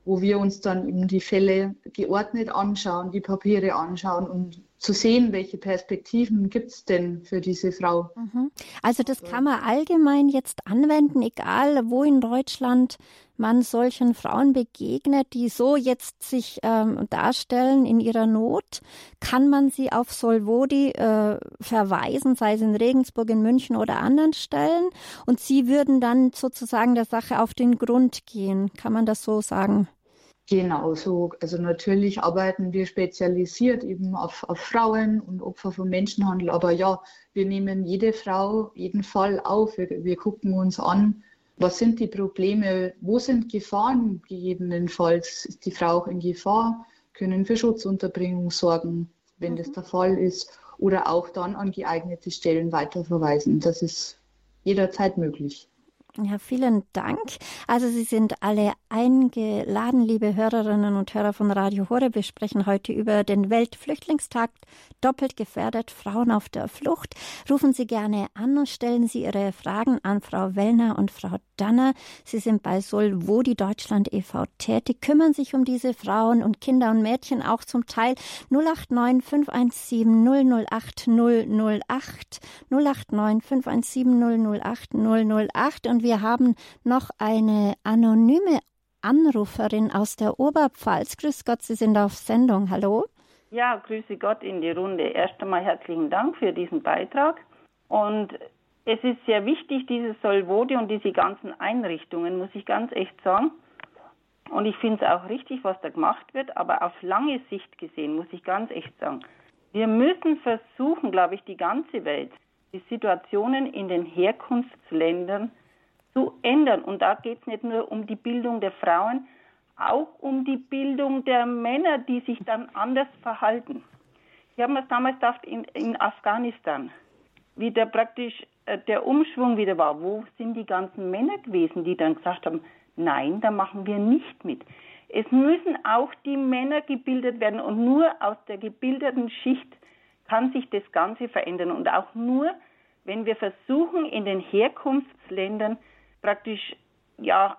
wo wir uns dann eben die Fälle geordnet anschauen, die Papiere anschauen und zu sehen, welche Perspektiven gibt es denn für diese Frau. Mhm. Also das kann man allgemein jetzt anwenden, egal wo in Deutschland man solchen Frauen begegnet, die so jetzt sich ähm, darstellen in ihrer Not, kann man sie auf Solvodi äh, verweisen, sei es in Regensburg, in München oder anderen Stellen, und sie würden dann sozusagen der Sache auf den Grund gehen. Kann man das so sagen? Genau so. Also natürlich arbeiten wir spezialisiert eben auf, auf, Frauen und Opfer von Menschenhandel. Aber ja, wir nehmen jede Frau, jeden Fall auf. Wir, wir gucken uns an, was sind die Probleme, wo sind Gefahren gegebenenfalls. Ist die Frau auch in Gefahr? Können für Schutzunterbringung sorgen, wenn mhm. das der Fall ist. Oder auch dann an geeignete Stellen weiterverweisen. Das ist jederzeit möglich. Ja, vielen Dank. Also Sie sind alle eingeladen, liebe Hörerinnen und Hörer von Radio Hore. Wir sprechen heute über den Weltflüchtlingstag doppelt gefährdet Frauen auf der Flucht. Rufen Sie gerne an und stellen Sie Ihre Fragen an Frau Wellner und Frau Danner. Sie sind bei Solvodi Deutschland e.V. tätig, kümmern sich um diese Frauen und Kinder und Mädchen auch zum Teil 089 517 008 008 089 517 008 008 und wir haben noch eine anonyme Anruferin aus der Oberpfalz. Grüß Gott, Sie sind auf Sendung. Hallo. Ja, grüße Gott in die Runde. Erst einmal herzlichen Dank für diesen Beitrag. Und es ist sehr wichtig, dieses Solvode und diese ganzen Einrichtungen, muss ich ganz echt sagen. Und ich finde es auch richtig, was da gemacht wird, aber auf lange Sicht gesehen, muss ich ganz echt sagen. Wir müssen versuchen, glaube ich, die ganze Welt, die Situationen in den Herkunftsländern zu ändern. Und da geht es nicht nur um die Bildung der Frauen, auch um die Bildung der Männer, die sich dann anders verhalten. Ich habe mir das damals gedacht in, in Afghanistan, wie da praktisch äh, der Umschwung wieder war. Wo sind die ganzen Männer gewesen, die dann gesagt haben, nein, da machen wir nicht mit. Es müssen auch die Männer gebildet werden und nur aus der gebildeten Schicht kann sich das Ganze verändern und auch nur, wenn wir versuchen, in den Herkunftsländern praktisch ja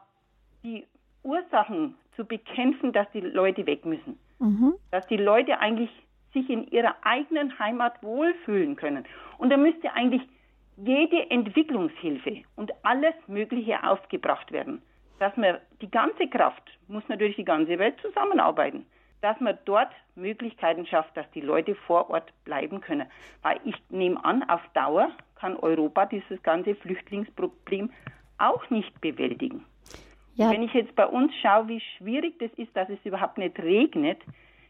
die Ursachen zu bekämpfen, dass die Leute weg müssen. Mhm. Dass die Leute eigentlich sich in ihrer eigenen Heimat wohlfühlen können. Und da müsste eigentlich jede Entwicklungshilfe und alles Mögliche aufgebracht werden. Dass man die ganze Kraft, muss natürlich die ganze Welt zusammenarbeiten, dass man dort Möglichkeiten schafft, dass die Leute vor Ort bleiben können. Weil ich nehme an, auf Dauer kann Europa dieses ganze Flüchtlingsproblem auch nicht bewältigen. Ja. Wenn ich jetzt bei uns schaue, wie schwierig das ist, dass es überhaupt nicht regnet.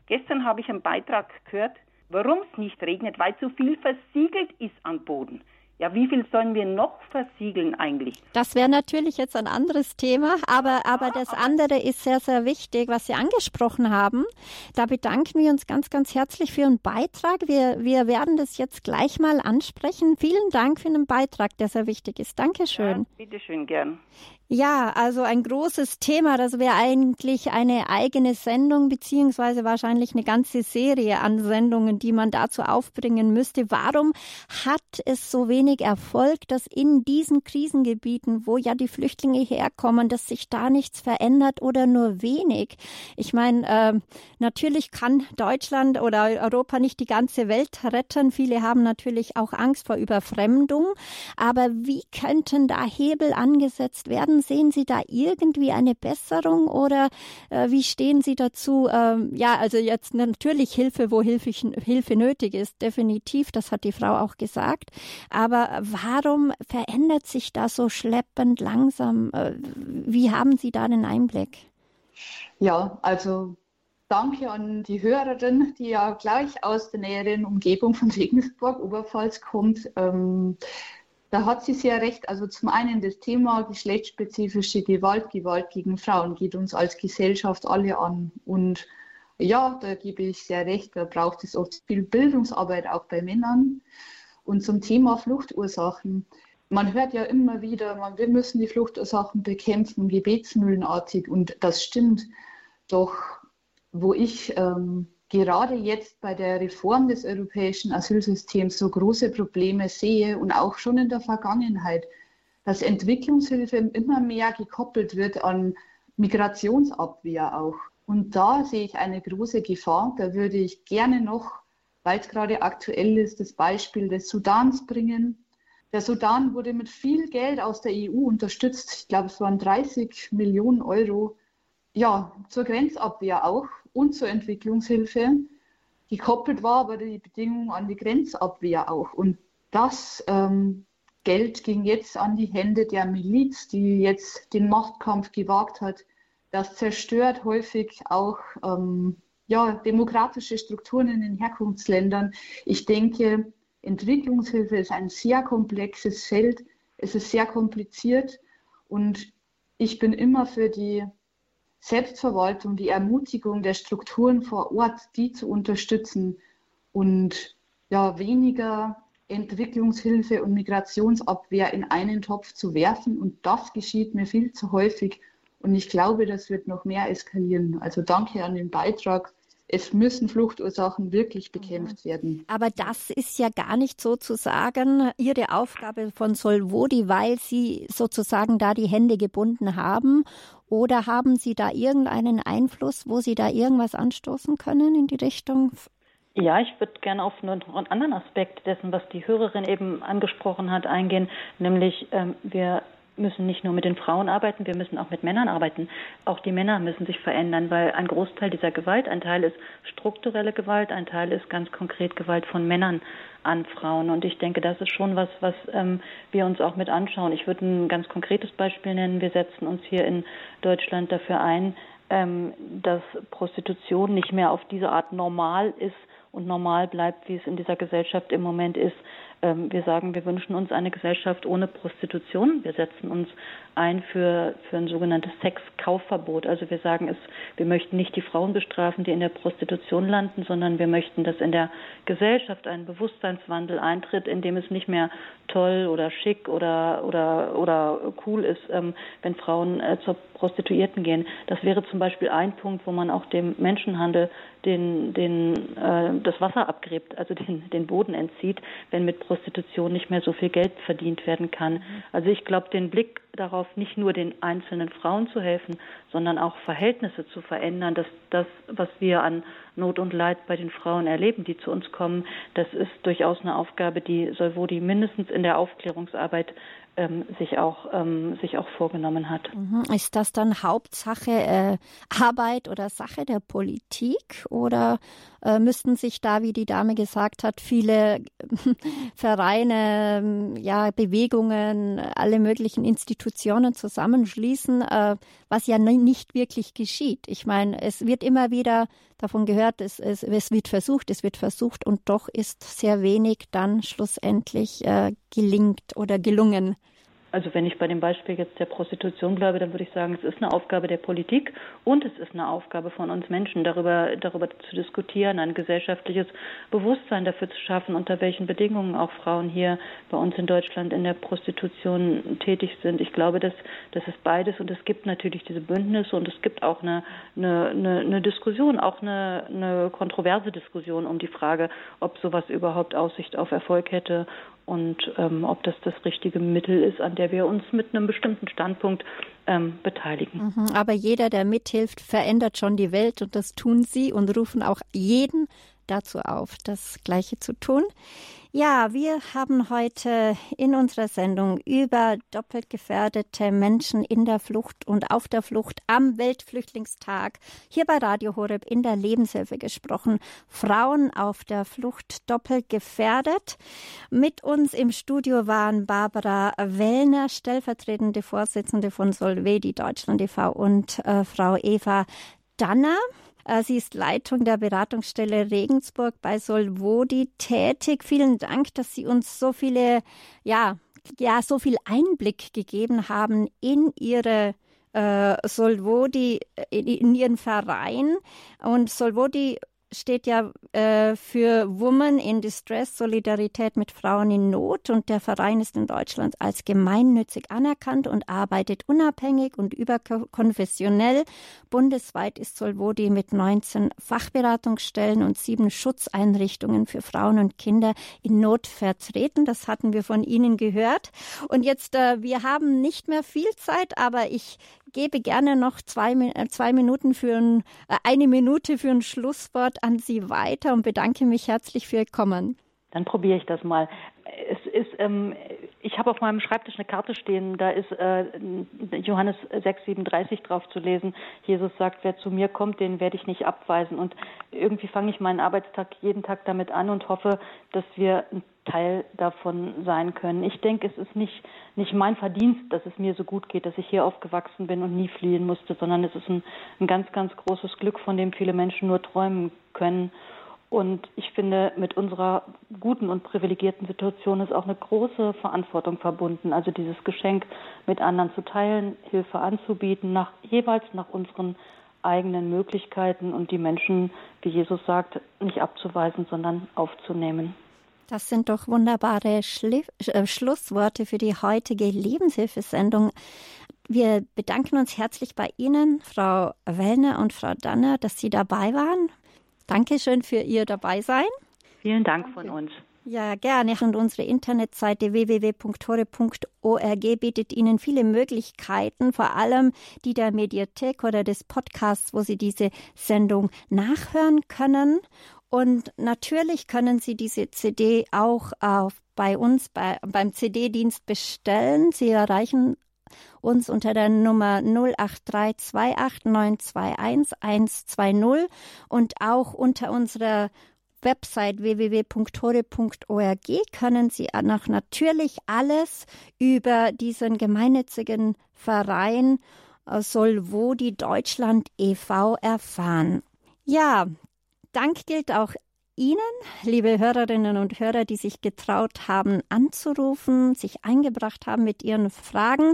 Gestern habe ich einen Beitrag gehört, warum es nicht regnet, weil zu viel versiegelt ist am Boden. Ja, wie viel sollen wir noch versiegeln eigentlich? Das wäre natürlich jetzt ein anderes Thema, aber, aber das andere ist sehr, sehr wichtig, was Sie angesprochen haben. Da bedanken wir uns ganz, ganz herzlich für Ihren Beitrag. Wir, wir werden das jetzt gleich mal ansprechen. Vielen Dank für den Beitrag, der sehr wichtig ist. Dankeschön. Ja, bitteschön, gern. Ja, also ein großes Thema. Das wäre eigentlich eine eigene Sendung beziehungsweise wahrscheinlich eine ganze Serie an Sendungen, die man dazu aufbringen müsste. Warum hat es so wenig Erfolg, dass in diesen Krisengebieten, wo ja die Flüchtlinge herkommen, dass sich da nichts verändert oder nur wenig? Ich meine, äh, natürlich kann Deutschland oder Europa nicht die ganze Welt retten. Viele haben natürlich auch Angst vor Überfremdung. Aber wie könnten da Hebel angesetzt werden? Sehen Sie da irgendwie eine Besserung oder äh, wie stehen Sie dazu? Ähm, ja, also jetzt natürlich Hilfe, wo Hilfe, Hilfe nötig ist, definitiv, das hat die Frau auch gesagt. Aber warum verändert sich das so schleppend langsam? Äh, wie haben Sie da den Einblick? Ja, also danke an die Hörerin, die ja gleich aus der näheren Umgebung von Regensburg, Oberpfalz kommt. Ähm, da hat sie sehr recht. Also zum einen das Thema geschlechtsspezifische Gewalt, Gewalt gegen Frauen geht uns als Gesellschaft alle an. Und ja, da gebe ich sehr recht, da braucht es oft viel Bildungsarbeit auch bei Männern. Und zum Thema Fluchtursachen. Man hört ja immer wieder, man, wir müssen die Fluchtursachen bekämpfen, gebetsmühlenartig. Und das stimmt. Doch wo ich ähm, gerade jetzt bei der Reform des europäischen Asylsystems so große Probleme sehe und auch schon in der Vergangenheit, dass Entwicklungshilfe immer mehr gekoppelt wird an Migrationsabwehr auch. Und da sehe ich eine große Gefahr. Da würde ich gerne noch, weil es gerade aktuell ist, das Beispiel des Sudans bringen. Der Sudan wurde mit viel Geld aus der EU unterstützt. Ich glaube, es waren 30 Millionen Euro. Ja, zur Grenzabwehr auch und zur Entwicklungshilfe. Gekoppelt war aber die Bedingung an die Grenzabwehr auch. Und das ähm, Geld ging jetzt an die Hände der Miliz, die jetzt den Machtkampf gewagt hat. Das zerstört häufig auch ähm, ja, demokratische Strukturen in den Herkunftsländern. Ich denke, Entwicklungshilfe ist ein sehr komplexes Feld. Es ist sehr kompliziert und ich bin immer für die Selbstverwaltung, die Ermutigung der Strukturen vor Ort, die zu unterstützen und ja, weniger Entwicklungshilfe und Migrationsabwehr in einen Topf zu werfen. Und das geschieht mir viel zu häufig. Und ich glaube, das wird noch mehr eskalieren. Also danke an den Beitrag es müssen Fluchtursachen wirklich bekämpft werden. Aber das ist ja gar nicht sozusagen Ihre Aufgabe von Solvodi, weil Sie sozusagen da die Hände gebunden haben. Oder haben Sie da irgendeinen Einfluss, wo Sie da irgendwas anstoßen können in die Richtung? Ja, ich würde gerne auf einen anderen Aspekt dessen, was die Hörerin eben angesprochen hat, eingehen, nämlich ähm, wir müssen nicht nur mit den Frauen arbeiten, wir müssen auch mit Männern arbeiten. Auch die Männer müssen sich verändern, weil ein Großteil dieser Gewalt, ein Teil ist strukturelle Gewalt, ein Teil ist ganz konkret Gewalt von Männern an Frauen. Und ich denke, das ist schon was, was ähm, wir uns auch mit anschauen. Ich würde ein ganz konkretes Beispiel nennen. Wir setzen uns hier in Deutschland dafür ein, ähm, dass Prostitution nicht mehr auf diese Art normal ist und normal bleibt, wie es in dieser Gesellschaft im Moment ist, wir sagen, wir wünschen uns eine Gesellschaft ohne Prostitution. Wir setzen uns ein für, für ein sogenanntes Sexkaufverbot. Also wir sagen es, wir möchten nicht die Frauen bestrafen, die in der Prostitution landen, sondern wir möchten, dass in der Gesellschaft ein Bewusstseinswandel eintritt, in dem es nicht mehr toll oder schick oder oder oder cool ist, ähm, wenn Frauen äh, zur Prostituierten gehen. Das wäre zum Beispiel ein Punkt, wo man auch dem Menschenhandel den den äh, das Wasser abgräbt, also den den Boden entzieht, wenn mit Prostitution nicht mehr so viel Geld verdient werden kann. Also ich glaube, den Blick darauf, nicht nur den einzelnen Frauen zu helfen, sondern auch Verhältnisse zu verändern, dass das, was wir an Not und Leid bei den Frauen erleben, die zu uns kommen, das ist durchaus eine Aufgabe, die Solvodi mindestens in der Aufklärungsarbeit ähm, sich auch ähm, sich auch vorgenommen hat. Mhm. Ist das dann Hauptsache äh, Arbeit oder Sache der Politik oder äh, müssten sich da, wie die Dame gesagt hat, viele Vereine, ja Bewegungen, alle möglichen Institutionen zusammenschließen, äh, was ja nicht wirklich geschieht. Ich meine, es wird immer wieder davon gehört, es, es, es wird versucht, es wird versucht und doch ist sehr wenig dann schlussendlich äh, gelingt oder gelungen. Also wenn ich bei dem Beispiel jetzt der Prostitution bleibe, dann würde ich sagen, es ist eine Aufgabe der Politik und es ist eine Aufgabe von uns Menschen, darüber, darüber zu diskutieren, ein gesellschaftliches Bewusstsein dafür zu schaffen, unter welchen Bedingungen auch Frauen hier bei uns in Deutschland in der Prostitution tätig sind. Ich glaube, dass das ist beides und es gibt natürlich diese Bündnisse und es gibt auch eine, eine, eine, eine Diskussion, auch eine, eine kontroverse Diskussion um die Frage, ob sowas überhaupt Aussicht auf Erfolg hätte und ähm, ob das das richtige Mittel ist, an der wir uns mit einem bestimmten Standpunkt ähm, beteiligen. Mhm, aber jeder, der mithilft, verändert schon die Welt und das tun sie und rufen auch jeden dazu auf, das Gleiche zu tun. Ja, wir haben heute in unserer Sendung über doppelt gefährdete Menschen in der Flucht und auf der Flucht am Weltflüchtlingstag hier bei Radio Horeb in der Lebenshilfe gesprochen. Frauen auf der Flucht doppelt gefährdet. Mit uns im Studio waren Barbara Wellner, stellvertretende Vorsitzende von Solvedi Deutschland e.V. und äh, Frau Eva Danner. Äh, sie ist Leitung der Beratungsstelle Regensburg bei Solvodi tätig. Vielen Dank, dass Sie uns so viele, ja, ja, so viel Einblick gegeben haben in Ihre äh, Solvodi, in, in Ihren Verein. Und Solvodi steht ja äh, für Women in Distress, Solidarität mit Frauen in Not. Und der Verein ist in Deutschland als gemeinnützig anerkannt und arbeitet unabhängig und überkonfessionell. Bundesweit ist Solvodi mit 19 Fachberatungsstellen und sieben Schutzeinrichtungen für Frauen und Kinder in Not vertreten. Das hatten wir von Ihnen gehört. Und jetzt, äh, wir haben nicht mehr viel Zeit, aber ich gebe gerne noch zwei, äh, zwei Minuten für ein, äh, eine Minute für ein Schlusswort an Sie weiter und bedanke mich herzlich für Ihr Kommen. Dann probiere ich das mal. Es ist, ähm, ich habe auf meinem Schreibtisch eine Karte stehen, da ist äh, Johannes 6,37 drauf zu lesen. Jesus sagt, wer zu mir kommt, den werde ich nicht abweisen. Und irgendwie fange ich meinen Arbeitstag jeden Tag damit an und hoffe, dass wir ein Teil davon sein können. Ich denke, es ist nicht, nicht mein Verdienst, dass es mir so gut geht, dass ich hier aufgewachsen bin und nie fliehen musste, sondern es ist ein, ein ganz, ganz großes Glück, von dem viele Menschen nur träumen können. Und ich finde, mit unserer guten und privilegierten Situation ist auch eine große Verantwortung verbunden. Also dieses Geschenk mit anderen zu teilen, Hilfe anzubieten, nach, jeweils nach unseren eigenen Möglichkeiten und die Menschen, wie Jesus sagt, nicht abzuweisen, sondern aufzunehmen. Das sind doch wunderbare Schli äh, Schlussworte für die heutige Lebenshilfesendung. Wir bedanken uns herzlich bei Ihnen, Frau Wellner und Frau Danner, dass Sie dabei waren. Dankeschön für Ihr Dabeisein. Vielen Dank von uns. Ja, gerne. Und unsere Internetseite www.tore.org bietet Ihnen viele Möglichkeiten, vor allem die der Mediathek oder des Podcasts, wo Sie diese Sendung nachhören können. Und natürlich können Sie diese CD auch auf, bei uns bei, beim CD-Dienst bestellen. Sie erreichen uns unter der Nummer 08328921120 und auch unter unserer Website www.tore.org können Sie noch natürlich alles über diesen gemeinnützigen Verein äh, Solvodi Deutschland e.V. erfahren. Ja, Dank gilt auch Ihnen, liebe Hörerinnen und Hörer, die sich getraut haben anzurufen, sich eingebracht haben mit Ihren Fragen.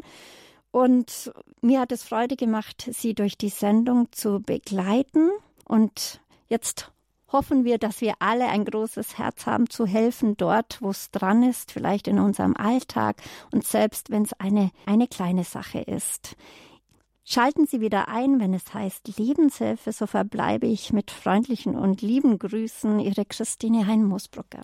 Und mir hat es Freude gemacht, Sie durch die Sendung zu begleiten. Und jetzt hoffen wir, dass wir alle ein großes Herz haben, zu helfen dort, wo es dran ist, vielleicht in unserem Alltag und selbst wenn es eine, eine kleine Sache ist. Schalten Sie wieder ein, wenn es heißt Lebenshilfe, so verbleibe ich mit freundlichen und lieben Grüßen, Ihre Christine Hein-Moosbrucker.